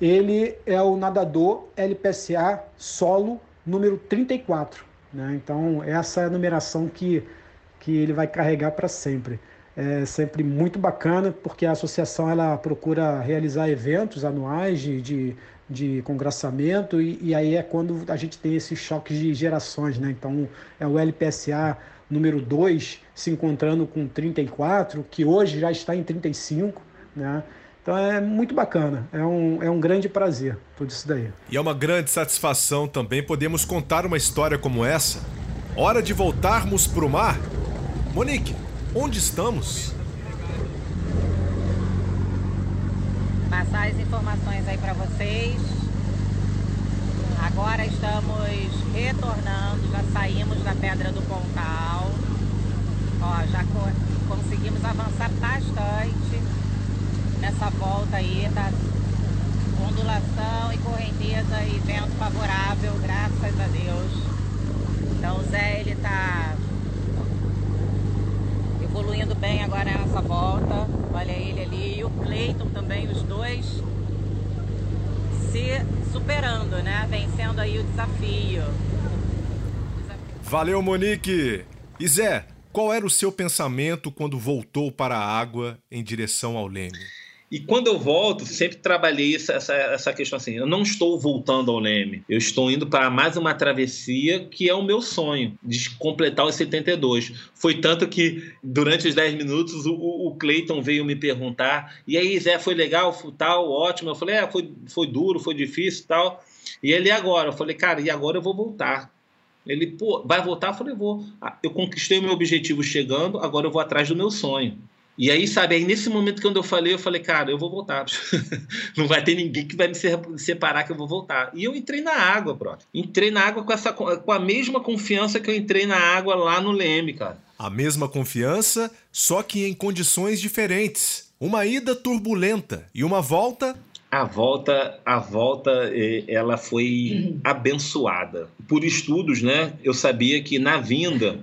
ele é o nadador LPSA solo número 34. Né? Então, essa é a numeração que, que ele vai carregar para sempre é sempre muito bacana, porque a associação ela procura realizar eventos anuais de, de, de congraçamento, e, e, aí é quando a gente tem esses choques de gerações. Né? Então, é o LPSA número 2 se encontrando com 34, que hoje já está em 35. Né? Então é muito bacana, é um, é um grande prazer tudo isso daí. E é uma grande satisfação também podermos contar uma história como essa. Hora de voltarmos para o mar? Monique, Onde estamos? Passar as informações aí para vocês. Agora estamos retornando, já saímos da Pedra do Pontal. Ó, já co conseguimos avançar bastante nessa volta aí, tá? Ondulação e correnteza e vento favorável, graças a Deus. Então o Zé, ele tá evoluindo bem agora nessa volta. Olha ele ali e o Cleiton também, os dois se superando, né? Vencendo aí o desafio. Valeu, Monique! E Zé, qual era o seu pensamento quando voltou para a água em direção ao Leme? E quando eu volto, sempre trabalhei essa, essa, essa questão assim: eu não estou voltando ao Leme, eu estou indo para mais uma travessia que é o meu sonho, de completar os 72. Foi tanto que, durante os 10 minutos, o, o Cleiton veio me perguntar: e aí, Zé, foi legal, tal, ótimo? Eu falei: é, foi, foi duro, foi difícil tal. E ele, agora? Eu falei: cara, e agora eu vou voltar. Ele, pô, vai voltar? Eu falei: vou. Ah, eu conquistei o meu objetivo chegando, agora eu vou atrás do meu sonho. E aí, sabe, aí nesse momento quando eu falei, eu falei, cara, eu vou voltar. [LAUGHS] não vai ter ninguém que vai me separar que eu vou voltar. E eu entrei na água, bro. Entrei na água com, essa, com a mesma confiança que eu entrei na água lá no Leme, cara. A mesma confiança, só que em condições diferentes. Uma ida turbulenta e uma volta a volta, a volta, eh, ela foi abençoada. Por estudos, né? Eu sabia que na vinda,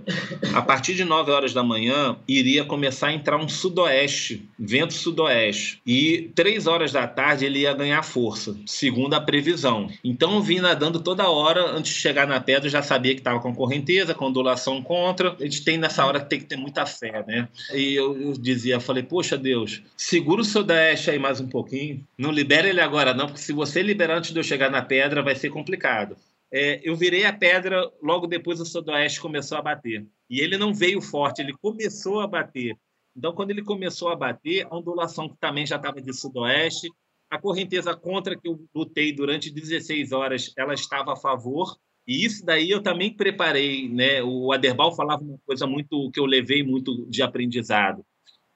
a partir de 9 horas da manhã, iria começar a entrar um sudoeste, vento sudoeste. E 3 horas da tarde ele ia ganhar força, segundo a previsão. Então eu vim nadando toda hora, antes de chegar na pedra, já sabia que estava com correnteza, com ondulação contra. A gente tem nessa hora que tem que ter muita fé, né? E eu, eu dizia, falei, poxa Deus, segura o sudoeste aí mais um pouquinho, não libera ele agora não, porque se você liberar antes de eu chegar na pedra, vai ser complicado. É, eu virei a pedra, logo depois o sudoeste começou a bater. E ele não veio forte, ele começou a bater. Então, quando ele começou a bater, a ondulação que também já estava de sudoeste, a correnteza contra que eu lutei durante 16 horas, ela estava a favor. E isso daí eu também preparei, né? O Aderbal falava uma coisa muito que eu levei muito de aprendizado.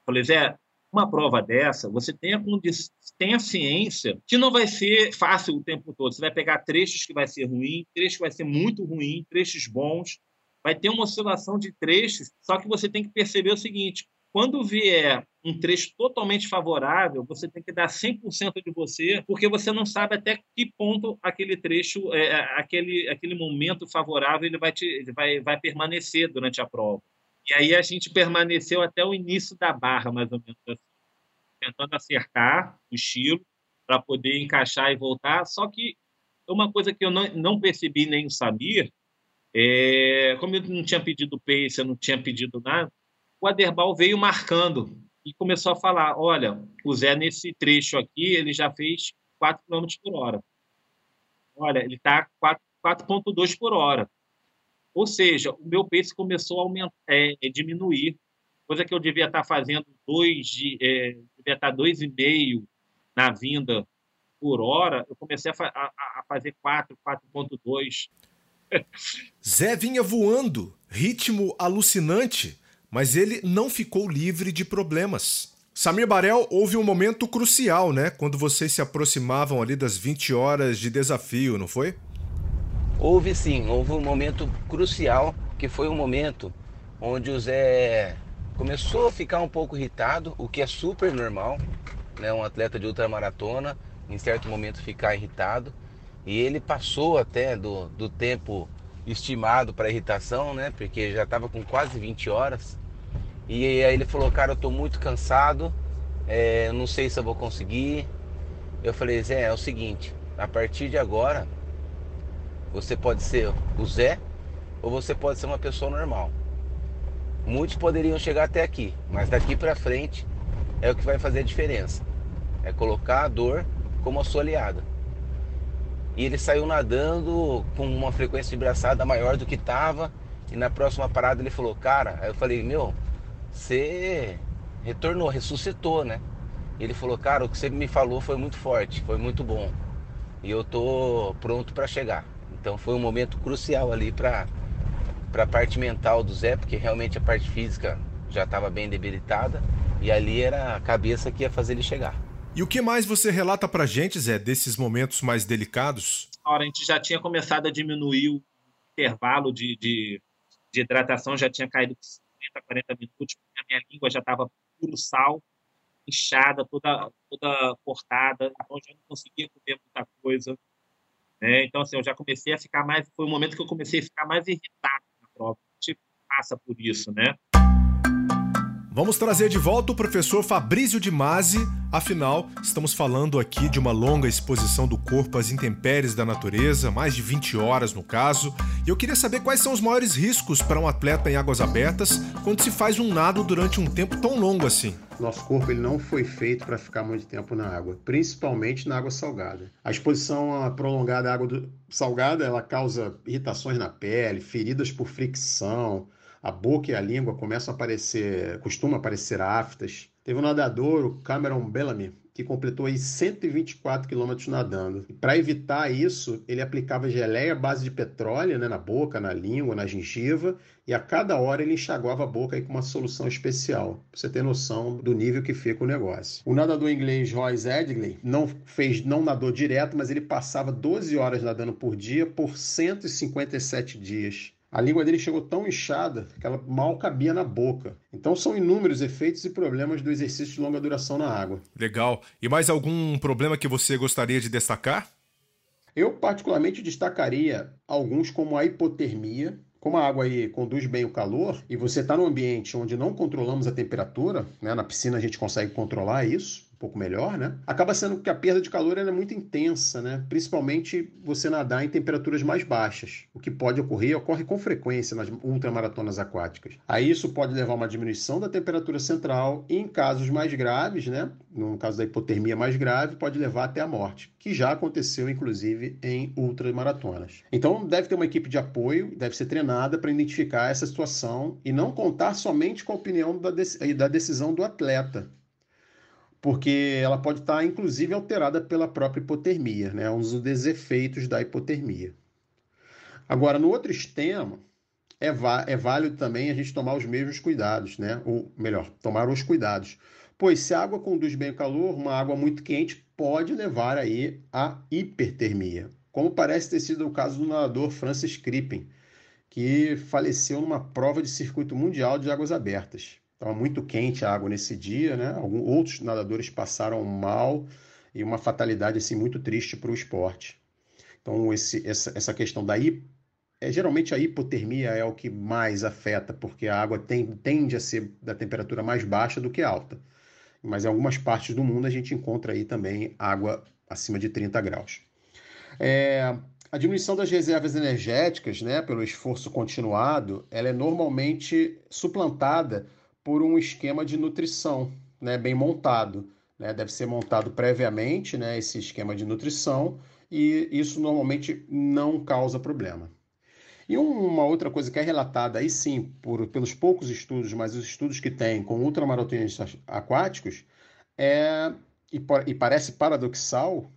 Falei, Zé, uma prova dessa, você tem a, tem a ciência que não vai ser fácil o tempo todo. Você vai pegar trechos que vai ser ruim, trechos que vai ser muito ruim, trechos bons. Vai ter uma oscilação de trechos, só que você tem que perceber o seguinte: quando vier um trecho totalmente favorável, você tem que dar 100% de você, porque você não sabe até que ponto aquele trecho, é, é, aquele, aquele momento favorável, ele vai, te, ele vai, vai permanecer durante a prova. E aí a gente permaneceu até o início da barra, mais ou menos assim, tentando acertar o estilo para poder encaixar e voltar. Só que uma coisa que eu não, não percebi nem sabia, é, como eu não tinha pedido pace, eu não tinha pedido nada, o Aderbal veio marcando e começou a falar: olha, o Zé nesse trecho aqui ele já fez 4 km por hora. Olha, ele está 4,2 por hora. Ou seja, o meu pace começou a aumentar, é, diminuir, coisa que eu devia estar fazendo dois, é, devia estar dois e meio na vinda por hora, eu comecei a, fa a, a fazer 4, 4.2. Zé vinha voando, ritmo alucinante, mas ele não ficou livre de problemas. Samir Barel, houve um momento crucial, né? Quando vocês se aproximavam ali das 20 horas de desafio, não foi? Houve sim, houve um momento crucial, que foi um momento onde o Zé começou a ficar um pouco irritado, o que é super normal, né? Um atleta de ultramaratona, em certo momento ficar irritado. E ele passou até do, do tempo estimado para irritação, né? Porque já estava com quase 20 horas. E aí ele falou, cara, eu tô muito cansado, é, não sei se eu vou conseguir. Eu falei, Zé, é o seguinte, a partir de agora você pode ser o Zé ou você pode ser uma pessoa normal. Muitos poderiam chegar até aqui, mas daqui para frente é o que vai fazer a diferença. É colocar a dor como a sua aliada. E ele saiu nadando com uma frequência de braçada maior do que estava. E na próxima parada ele falou, cara, aí eu falei, meu, você retornou, ressuscitou, né? E ele falou, cara, o que você me falou foi muito forte, foi muito bom. E eu tô pronto para chegar. Então foi um momento crucial ali para a parte mental do Zé, porque realmente a parte física já estava bem debilitada e ali era a cabeça que ia fazer ele chegar. E o que mais você relata para gente, Zé, desses momentos mais delicados? A gente já tinha começado a diminuir o intervalo de, de, de hidratação, já tinha caído de 30 a 40 minutos, porque a minha língua já estava puro sal, inchada, toda, toda cortada, então já não conseguia comer muita coisa. Né? Então, assim, eu já comecei a ficar mais. Foi o momento que eu comecei a ficar mais irritado prova. A gente passa por isso, né? Vamos trazer de volta o professor Fabrício de Masi. Afinal, estamos falando aqui de uma longa exposição do corpo às intempéries da natureza, mais de 20 horas no caso. E eu queria saber quais são os maiores riscos para um atleta em águas abertas quando se faz um nado durante um tempo tão longo assim. Nosso corpo ele não foi feito para ficar muito tempo na água, principalmente na água salgada. A exposição prolongada à água salgada ela causa irritações na pele, feridas por fricção, a boca e a língua começam a aparecer, costumam aparecer aftas. Teve um nadador, o Cameron Bellamy, que completou aí 124 quilômetros nadando. Para evitar isso, ele aplicava geleia à base de petróleo né, na boca, na língua, na gengiva, e a cada hora ele enxaguava a boca aí com uma solução especial, para você ter noção do nível que fica o negócio. O nadador inglês Royce Edgley não fez, não nadou direto, mas ele passava 12 horas nadando por dia por 157 dias. A língua dele chegou tão inchada que ela mal cabia na boca. Então são inúmeros efeitos e problemas do exercício de longa duração na água. Legal. E mais algum problema que você gostaria de destacar? Eu particularmente destacaria alguns como a hipotermia, como a água aí conduz bem o calor e você está num ambiente onde não controlamos a temperatura, né? na piscina a gente consegue controlar isso, um pouco melhor, né? Acaba sendo que a perda de calor é muito intensa, né? Principalmente você nadar em temperaturas mais baixas. O que pode ocorrer, ocorre com frequência nas ultramaratonas aquáticas. Aí isso pode levar a uma diminuição da temperatura central e em casos mais graves, né? No caso da hipotermia mais grave, pode levar até a morte, que já aconteceu inclusive em ultramaratonas. Então deve ter uma equipe de apoio, deve ser treinada para identificar essa situação e não contar somente com a opinião da, da decisão do atleta porque ela pode estar, inclusive, alterada pela própria hipotermia, né? um dos desefeitos da hipotermia. Agora, no outro extremo, é, é válido também a gente tomar os mesmos cuidados, né? ou melhor, tomar os cuidados. Pois se a água conduz bem o calor, uma água muito quente pode levar aí à hipertermia, como parece ter sido o caso do nadador Francis Crippen, que faleceu numa prova de circuito mundial de águas abertas. Estava muito quente a água nesse dia, né? Alguns outros nadadores passaram mal e uma fatalidade assim muito triste para o esporte. Então esse, essa, essa questão da é, geralmente a hipotermia é o que mais afeta, porque a água tem, tende a ser da temperatura mais baixa do que alta. Mas em algumas partes do mundo a gente encontra aí também água acima de 30 graus. É, a diminuição das reservas energéticas, né, pelo esforço continuado, ela é normalmente suplantada por um esquema de nutrição né, bem montado. Né? Deve ser montado previamente né, esse esquema de nutrição e isso normalmente não causa problema. E uma outra coisa que é relatada aí sim por, pelos poucos estudos, mas os estudos que tem com ultramaratonistas aquáticos, é, e, e parece paradoxal,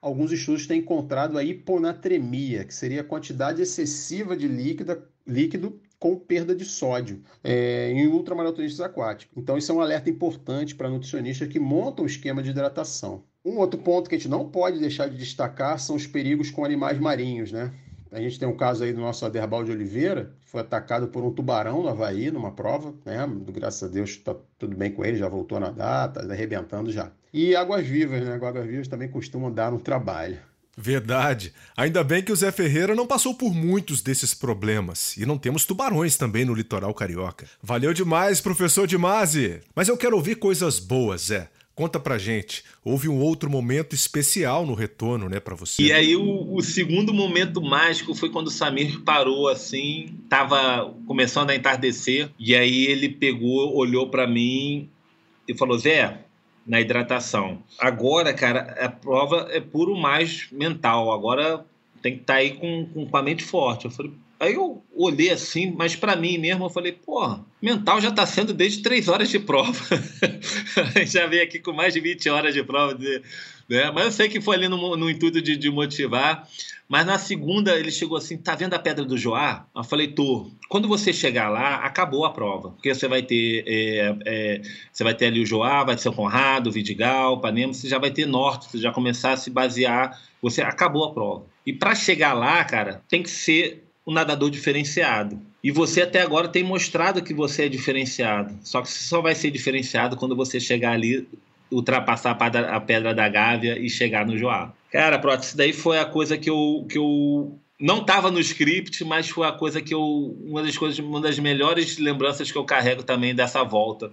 alguns estudos têm encontrado a hiponatremia, que seria a quantidade excessiva de líquido, líquido com perda de sódio é, em ultramaratonistas aquáticos. Então, isso é um alerta importante para nutricionistas que montam o esquema de hidratação. Um outro ponto que a gente não pode deixar de destacar são os perigos com animais marinhos, né? A gente tem um caso aí do nosso Aderbal de Oliveira, que foi atacado por um tubarão no Havaí, numa prova, né? Graças a Deus está tudo bem com ele, já voltou a nadar, está arrebentando já. E águas vivas, né? Águas vivas também costumam dar no trabalho. Verdade. Ainda bem que o Zé Ferreira não passou por muitos desses problemas. E não temos tubarões também no litoral carioca. Valeu demais, professor Dimase! Mas eu quero ouvir coisas boas, Zé. Conta pra gente. Houve um outro momento especial no retorno, né, para você? E aí o, o, segundo momento mágico foi quando o Samir parou assim, tava começando a entardecer, e aí ele pegou, olhou para mim e falou: "Zé, na hidratação. Agora, cara, a prova é puro mais mental. Agora tem que estar tá aí com, com a mente forte. Eu falei, aí eu olhei assim, mas para mim mesmo eu falei, porra, mental já está sendo desde três horas de prova. [LAUGHS] já veio aqui com mais de 20 horas de prova. De, né? Mas eu sei que foi ali no, no intuito de, de motivar. Mas na segunda ele chegou assim, tá vendo a Pedra do Joá? Eu falei, tô. Quando você chegar lá, acabou a prova. Porque você vai ter, é, é, você vai ter ali o Joá, vai ter o Conrado, o Vidigal, o Panema, você já vai ter norte, você já começar a se basear, você acabou a prova. E para chegar lá, cara, tem que ser um nadador diferenciado. E você até agora tem mostrado que você é diferenciado. Só que você só vai ser diferenciado quando você chegar ali, ultrapassar a pedra da Gávea e chegar no Joá. Cara, Proto, isso daí foi a coisa que eu, que eu não estava no script, mas foi a coisa que eu. Uma das coisas, uma das melhores lembranças que eu carrego também dessa volta.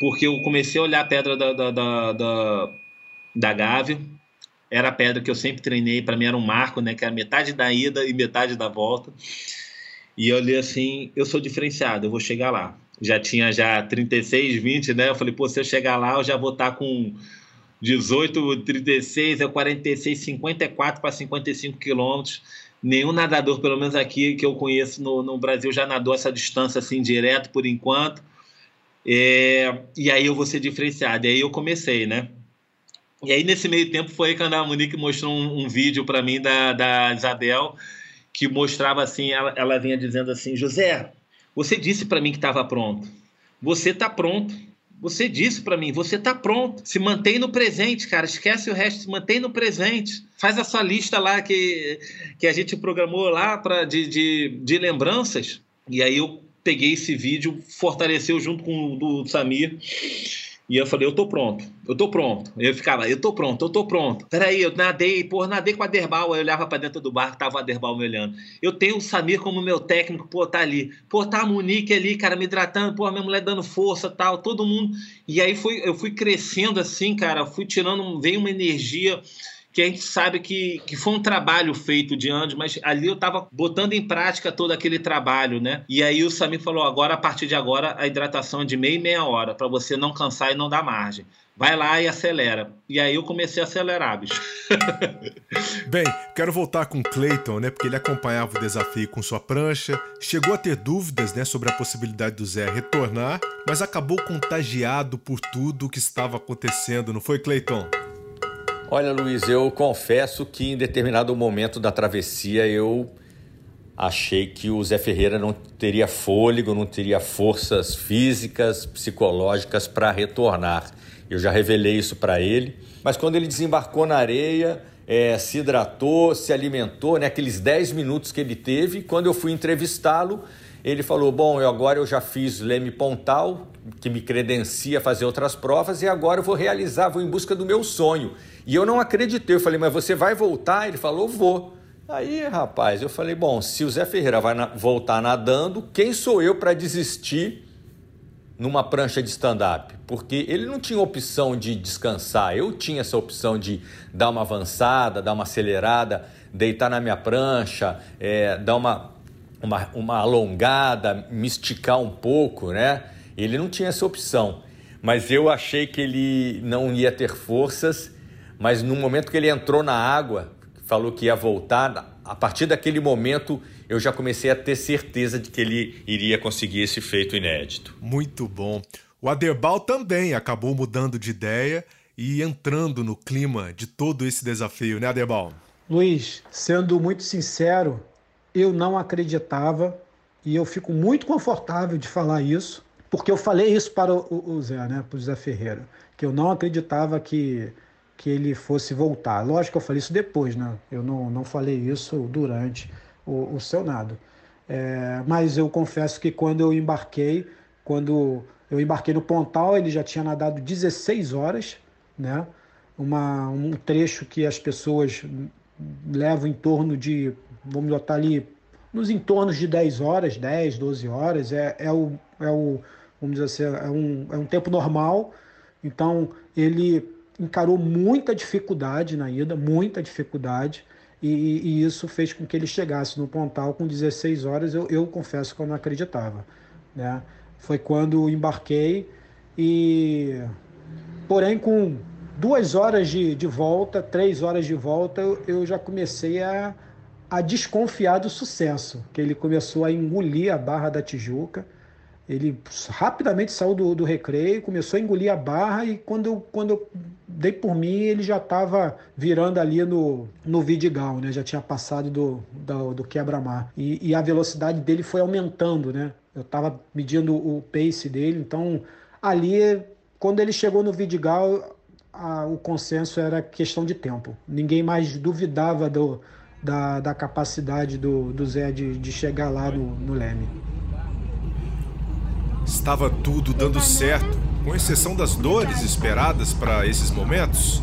Porque eu comecei a olhar a pedra da, da, da, da, da Gávea. Era a pedra que eu sempre treinei, para mim era um marco, né? Que era metade da ida e metade da volta. E eu olhei assim, eu sou diferenciado, eu vou chegar lá. Já tinha já 36, 20, né? Eu falei, pô, se eu chegar lá, eu já vou estar tá com 18, 36, é 46, 54 para 55 quilômetros. Nenhum nadador, pelo menos aqui que eu conheço no, no Brasil, já nadou essa distância assim direto por enquanto. É, e aí eu vou ser diferenciado. E aí eu comecei, né? E aí, nesse meio tempo, foi quando a Monique mostrou um, um vídeo para mim da, da Isabel, que mostrava assim, ela, ela vinha dizendo assim, José, você disse para mim que estava pronto. Você está pronto. Você disse para mim, você está pronto. Se mantém no presente, cara. Esquece o resto, se mantém no presente. Faz essa lista lá que, que a gente programou lá para de, de, de lembranças. E aí eu peguei esse vídeo, fortaleceu junto com o do Samir. E eu falei, eu tô pronto, eu tô pronto. Eu ficava, eu tô pronto, eu tô pronto. Peraí, eu nadei, pô, nadei com a Derbal. Eu olhava para dentro do barco, tava a Derbal me olhando. Eu tenho o Samir como meu técnico, pô, tá ali. Pô, tá a Monique ali, cara, me hidratando, pô, minha mulher dando força tal, todo mundo. E aí foi, eu fui crescendo assim, cara, fui tirando, veio uma energia que a gente sabe que, que foi um trabalho feito de anos, mas ali eu estava botando em prática todo aquele trabalho, né? E aí o Samir falou: agora, a partir de agora, a hidratação é de meia e meia hora, para você não cansar e não dar margem. Vai lá e acelera. E aí eu comecei a acelerar, bicho. [LAUGHS] Bem, quero voltar com o Clayton, né? Porque ele acompanhava o desafio com sua prancha, chegou a ter dúvidas, né, sobre a possibilidade do Zé retornar, mas acabou contagiado por tudo o que estava acontecendo, não foi, Clayton? Olha, Luiz, eu confesso que em determinado momento da travessia eu achei que o Zé Ferreira não teria fôlego, não teria forças físicas, psicológicas para retornar. Eu já revelei isso para ele. Mas quando ele desembarcou na areia, é, se hidratou, se alimentou, né, aqueles 10 minutos que ele teve, quando eu fui entrevistá-lo, ele falou: Bom, eu agora eu já fiz Leme Pontal, que me credencia a fazer outras provas, e agora eu vou realizar, vou em busca do meu sonho. E eu não acreditei. Eu falei, mas você vai voltar? Ele falou, vou. Aí, rapaz, eu falei, bom, se o Zé Ferreira vai na voltar nadando, quem sou eu para desistir numa prancha de stand-up? Porque ele não tinha opção de descansar, eu tinha essa opção de dar uma avançada, dar uma acelerada, deitar na minha prancha, é, dar uma, uma, uma alongada, me esticar um pouco, né? Ele não tinha essa opção. Mas eu achei que ele não ia ter forças mas no momento que ele entrou na água, falou que ia voltar, a partir daquele momento eu já comecei a ter certeza de que ele iria conseguir esse feito inédito. Muito bom. O Aderbal também acabou mudando de ideia e entrando no clima de todo esse desafio, né, Aderbal? Luiz, sendo muito sincero, eu não acreditava e eu fico muito confortável de falar isso, porque eu falei isso para o, Zé, né, para o Zé Ferreira, que eu não acreditava que que ele fosse voltar. Lógico que eu falei isso depois, né? Eu não, não falei isso durante o, o seu nado. É, mas eu confesso que quando eu embarquei, quando eu embarquei no Pontal, ele já tinha nadado 16 horas, né? Uma, um trecho que as pessoas levam em torno de, vamos botar ali, nos entornos de 10 horas, 10, 12 horas, é, é, o, é o, vamos dizer assim, é um, é um tempo normal. Então, ele encarou muita dificuldade na ida, muita dificuldade, e, e, isso fez com que ele chegasse no Pontal com 16 horas. Eu, eu confesso que eu não acreditava. Né? Foi quando embarquei e, porém, com duas horas de, de volta, três horas de volta, eu, eu já comecei a, a desconfiar do sucesso, que ele começou a engolir a Barra da Tijuca ele rapidamente saiu do, do recreio, começou a engolir a barra e quando eu, quando eu dei por mim, ele já estava virando ali no, no Vidigal, né? Já tinha passado do, do, do quebra-mar. E, e, a velocidade dele foi aumentando, né? Eu estava medindo o pace dele, então ali, quando ele chegou no Vidigal, a, o consenso era questão de tempo. Ninguém mais duvidava do, da, da capacidade do, do Zé de, de chegar lá no, no Leme. Estava tudo dando certo, com exceção das dores esperadas para esses momentos.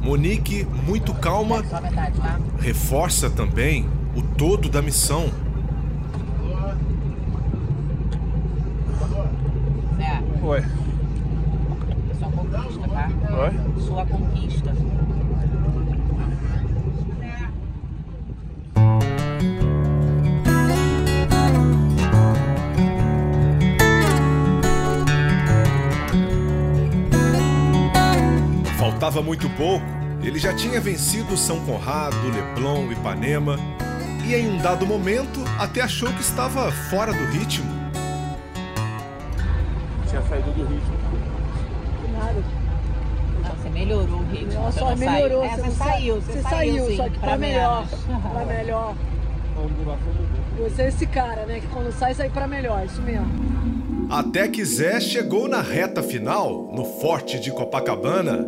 Monique, muito calma, reforça também o todo da missão. Oi. Sua conquista, tá? Oi? Sua conquista. Faltava muito pouco, ele já tinha vencido São Conrado, Leblon, Ipanema e em um dado momento até achou que estava fora do ritmo. saído do ritmo. Nada. Você melhorou o ritmo. Não, você só não melhorou. Saiu. É, Você, saiu, você, Você saiu, sim, só que pra melhor. Pra [LAUGHS] melhor. Vamos durar todo Você é esse cara, né? Que quando sai, sai pra melhor. Isso mesmo. Até que Zé chegou na reta final, no Forte de Copacabana.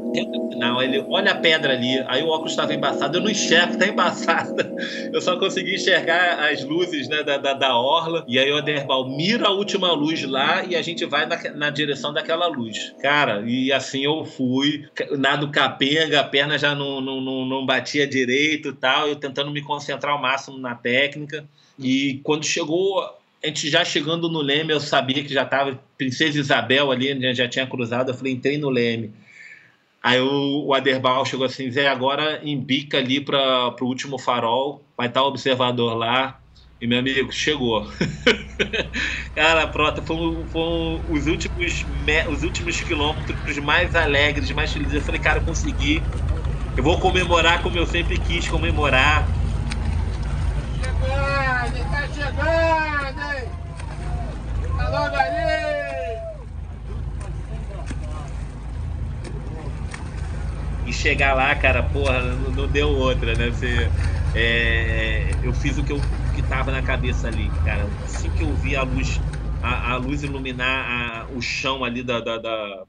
Não, ele olha a pedra ali, aí o óculos estava embaçado, eu não enxergo, tá embaçada. Eu só consegui enxergar as luzes né, da, da, da orla, e aí o Aderbal mira a última luz lá e a gente vai na, na direção daquela luz. Cara, e assim eu fui, nado capenga, a perna já não, não, não, não batia direito e tal, eu tentando me concentrar ao máximo na técnica. E quando chegou a gente já chegando no Leme, eu sabia que já estava Princesa Isabel ali, a gente já tinha cruzado, eu falei, entrei no Leme. Aí o, o Aderbal chegou assim, Zé, agora embica ali para o último farol, vai estar o observador lá. E meu amigo, chegou. [LAUGHS] Cara, pronto, foram, foram os, últimos, os últimos quilômetros mais alegres, mais felizes. Eu falei, cara, eu consegui. Eu vou comemorar como eu sempre quis comemorar. Ele tá chegando, hein? Tá logo ali! e chegar lá, cara, porra, não, não deu outra, né? Você, é, eu fiz o que eu que tava na cabeça ali, cara. Assim que eu vi a luz, a, a luz iluminar a- o chão ali da, da, da-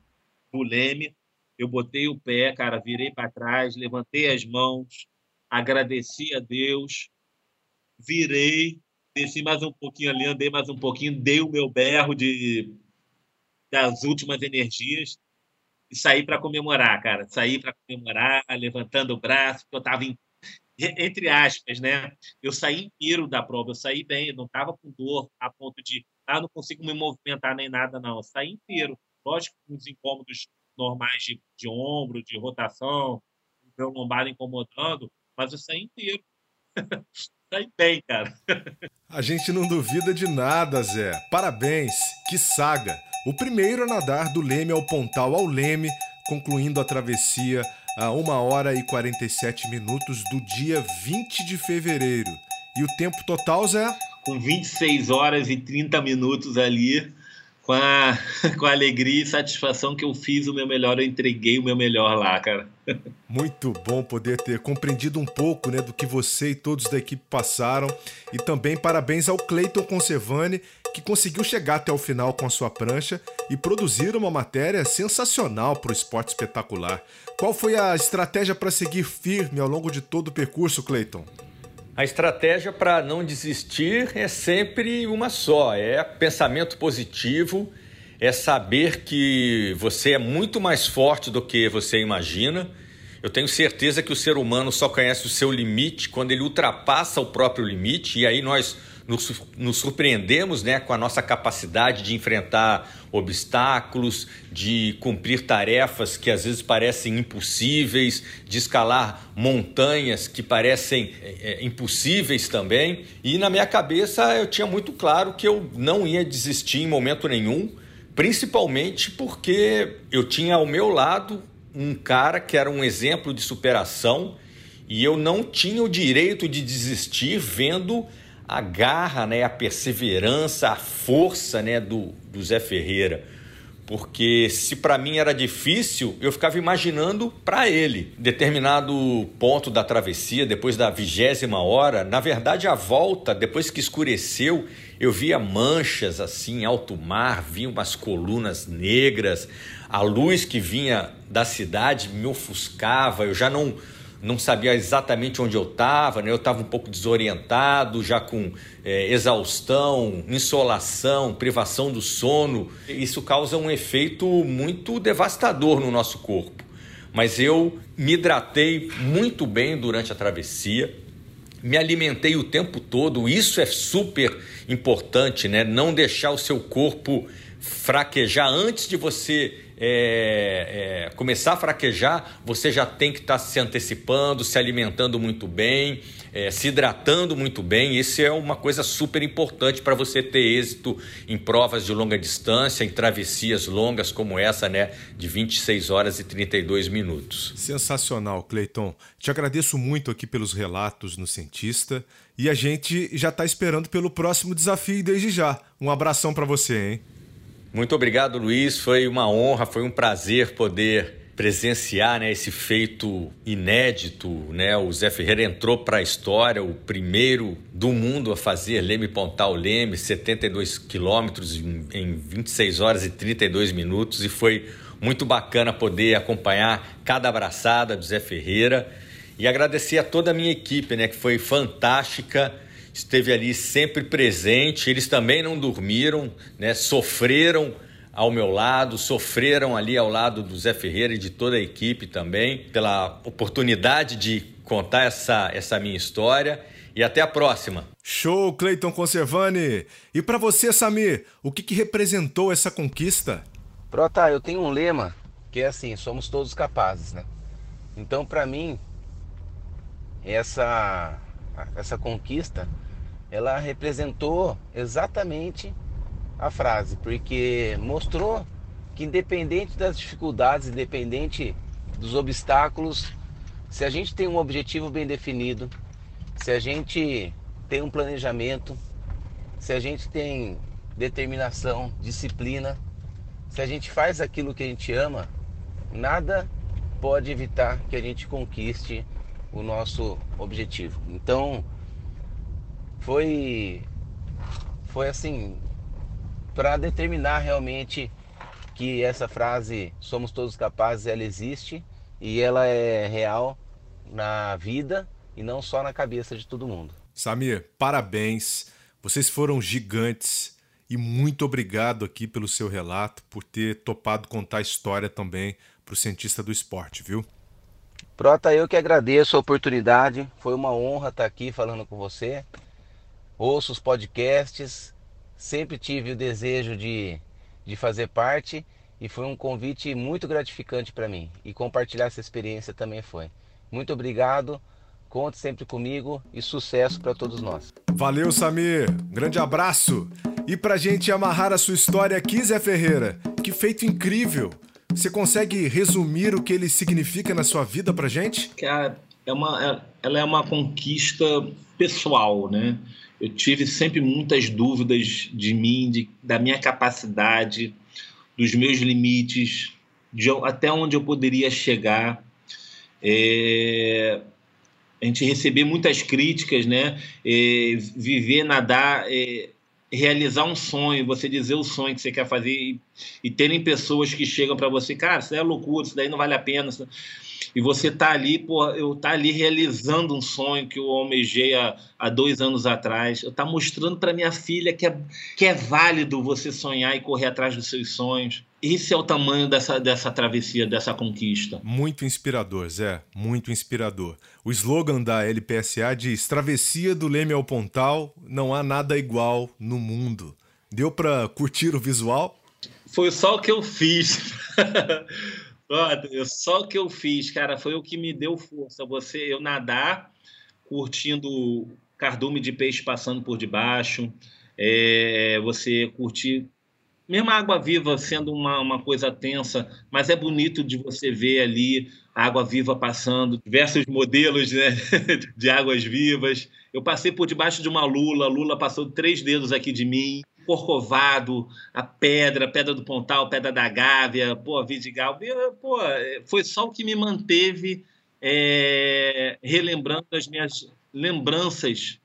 do leme, eu botei o pé, cara, virei para trás, levantei as mãos, agradeci a Deus, virei, desci mais um pouquinho ali, andei mais um pouquinho, dei o meu berro de das últimas energias e saí para comemorar, cara. Saí para comemorar, levantando o braço, porque eu estava em entre aspas, né? Eu saí inteiro da prova, eu saí bem, eu não estava com dor a ponto de, ah, não consigo me movimentar nem nada, não. Eu saí inteiro. Lógico, com os incômodos normais de, de ombro, de rotação, meu lombar incomodando, mas eu saí inteiro. [LAUGHS] saí bem, cara. A gente não duvida de nada, Zé. Parabéns, que saga! O primeiro a nadar do Leme ao Pontal ao Leme, concluindo a travessia a 1 hora e 47 minutos do dia 20 de fevereiro. E o tempo total, Zé? Com 26 horas e 30 minutos ali, com a, [LAUGHS] com a alegria e satisfação que eu fiz o meu melhor, eu entreguei o meu melhor lá, cara. [LAUGHS] Muito bom poder ter compreendido um pouco né, do que você e todos da equipe passaram. E também parabéns ao Cleiton Conservani, que conseguiu chegar até o final com a sua prancha e produzir uma matéria sensacional para o esporte espetacular. Qual foi a estratégia para seguir firme ao longo de todo o percurso, Cleiton? A estratégia para não desistir é sempre uma só: é pensamento positivo, é saber que você é muito mais forte do que você imagina. Eu tenho certeza que o ser humano só conhece o seu limite quando ele ultrapassa o próprio limite, e aí nós nos, nos surpreendemos né, com a nossa capacidade de enfrentar obstáculos, de cumprir tarefas que às vezes parecem impossíveis, de escalar montanhas que parecem é, é, impossíveis também. E na minha cabeça eu tinha muito claro que eu não ia desistir em momento nenhum, principalmente porque eu tinha ao meu lado um cara que era um exemplo de superação e eu não tinha o direito de desistir vendo a garra, né, a perseverança, a força né, do, do Zé Ferreira. Porque se para mim era difícil, eu ficava imaginando para ele. Determinado ponto da travessia, depois da vigésima hora, na verdade a volta, depois que escureceu, eu via manchas assim, alto mar, via umas colunas negras, a luz que vinha da cidade me ofuscava, eu já não não sabia exatamente onde eu estava, né? eu estava um pouco desorientado, já com é, exaustão, insolação, privação do sono. Isso causa um efeito muito devastador no nosso corpo. Mas eu me hidratei muito bem durante a travessia, me alimentei o tempo todo, isso é super importante, né? Não deixar o seu corpo fraquejar antes de você é, é, começar a fraquejar, você já tem que estar tá se antecipando, se alimentando muito bem, é, se hidratando muito bem. Isso é uma coisa super importante para você ter êxito em provas de longa distância, em travessias longas como essa, né, de 26 horas e 32 minutos. Sensacional, Cleiton. Te agradeço muito aqui pelos relatos no Cientista e a gente já está esperando pelo próximo desafio desde já. Um abração para você, hein? Muito obrigado, Luiz. Foi uma honra, foi um prazer poder presenciar né, esse feito inédito. Né? O Zé Ferreira entrou para a história, o primeiro do mundo a fazer Leme Pontal Leme, 72 quilômetros em 26 horas e 32 minutos, e foi muito bacana poder acompanhar cada abraçada do Zé Ferreira e agradecer a toda a minha equipe, né, que foi fantástica, esteve ali sempre presente. Eles também não dormiram, né, sofreram ao meu lado, sofreram ali ao lado do Zé Ferreira e de toda a equipe também, pela oportunidade de contar essa, essa minha história. E até a próxima. Show, Cleiton Conservani! E para você, Samir, o que, que representou essa conquista? Prota, eu tenho um lema que é assim: somos todos capazes, né? Então, para mim, essa, essa conquista ela representou exatamente a frase, porque mostrou que independente das dificuldades, independente dos obstáculos, se a gente tem um objetivo bem definido, se a gente tem um planejamento, se a gente tem determinação, disciplina, se a gente faz aquilo que a gente ama, nada pode evitar que a gente conquiste o nosso objetivo. Então, foi foi assim para determinar realmente que essa frase somos todos capazes, ela existe e ela é real na vida e não só na cabeça de todo mundo. Samir, parabéns. Vocês foram gigantes e muito obrigado aqui pelo seu relato, por ter topado contar a história também para o cientista do esporte, viu? Prota, eu que agradeço a oportunidade. Foi uma honra estar aqui falando com você. Ouço os podcasts, sempre tive o desejo de, de fazer parte e foi um convite muito gratificante para mim. E compartilhar essa experiência também foi. Muito obrigado, conte sempre comigo e sucesso para todos nós. Valeu, Samir. Grande abraço. E para gente amarrar a sua história aqui, Zé Ferreira, que feito incrível. Você consegue resumir o que ele significa na sua vida para gente? Cara, é uma, é, ela é uma conquista pessoal, né? Eu tive sempre muitas dúvidas de mim, de, da minha capacidade, dos meus limites, de até onde eu poderia chegar. É, a gente receber muitas críticas, né? É, viver, nadar, é, realizar um sonho, você dizer o sonho que você quer fazer e, e terem pessoas que chegam para você, cara, isso é loucura, isso daí não vale a pena. Isso e você tá ali, pô, eu tá ali realizando um sonho que eu almejei há, há dois anos atrás. Eu tá mostrando para minha filha que é, que é válido você sonhar e correr atrás dos seus sonhos. Esse é o tamanho dessa, dessa travessia, dessa conquista. Muito inspirador, Zé. Muito inspirador. O slogan da LPSA diz: Travessia do Leme ao Pontal, não há nada igual no mundo. Deu para curtir o visual? Foi só o que eu fiz. [LAUGHS] só o que eu fiz, cara, foi o que me deu força. Você, eu nadar, curtindo cardume de peixe passando por debaixo, é, você curtir mesmo a água viva sendo uma, uma coisa tensa, mas é bonito de você ver ali a água viva passando, diversos modelos né, [LAUGHS] de águas vivas. Eu passei por debaixo de uma lula, a lula passou três dedos aqui de mim. Corcovado, a pedra, pedra do Pontal, pedra da Gávea, pô, Vidigal, pô, foi só o que me manteve é, relembrando as minhas lembranças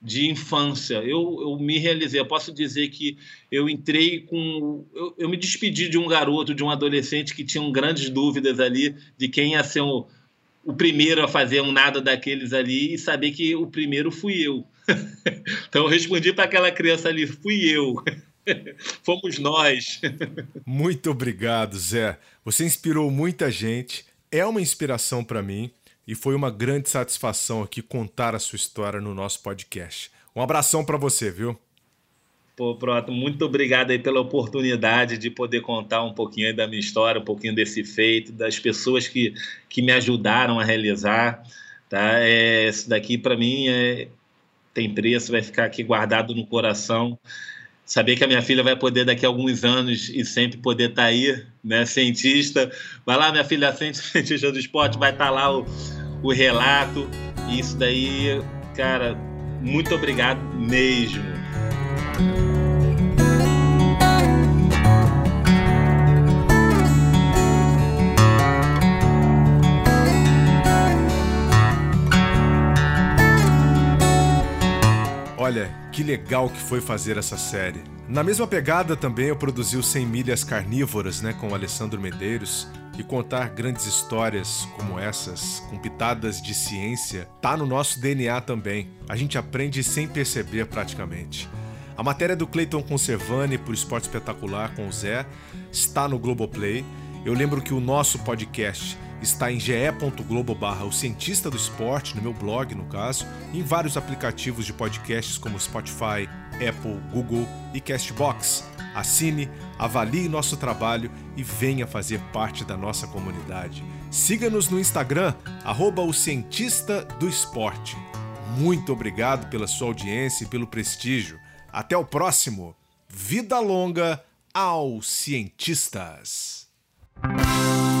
de infância. Eu, eu me realizei, eu posso dizer que eu entrei com. Eu, eu me despedi de um garoto, de um adolescente que tinham grandes dúvidas ali de quem ia ser o, o primeiro a fazer um nada daqueles ali e saber que o primeiro fui eu. [LAUGHS] então eu respondi para aquela criança ali: fui eu. [LAUGHS] Fomos nós. Muito obrigado, Zé. Você inspirou muita gente, é uma inspiração para mim e foi uma grande satisfação aqui contar a sua história no nosso podcast. Um abração para você, viu? Pô, Proto, muito obrigado aí pela oportunidade de poder contar um pouquinho da minha história, um pouquinho desse feito, das pessoas que, que me ajudaram a realizar. Tá? É, isso daqui, para mim, é, tem preço, vai ficar aqui guardado no coração. Saber que a minha filha vai poder, daqui a alguns anos, e sempre poder estar tá aí, né? Cientista. Vai lá, minha filha, [LAUGHS] cientista do esporte, vai estar tá lá o, o relato. Isso daí, cara, muito obrigado mesmo. Legal que foi fazer essa série. Na mesma pegada também eu produzi o 100 Milhas Carnívoras, né, com o Alessandro Medeiros, e contar grandes histórias como essas, com pitadas de ciência, tá no nosso DNA também. A gente aprende sem perceber praticamente. A matéria do Clayton Conservani por Esporte Espetacular com o Zé está no Globoplay. Eu lembro que o nosso podcast está em ge.globo barra o cientista do esporte, no meu blog no caso, em vários aplicativos de podcasts como Spotify, Apple, Google e Castbox. Assine, avalie nosso trabalho e venha fazer parte da nossa comunidade. Siga-nos no Instagram, arroba o Cientista do Esporte. Muito obrigado pela sua audiência e pelo prestígio. Até o próximo. Vida longa aos cientistas. Thank you.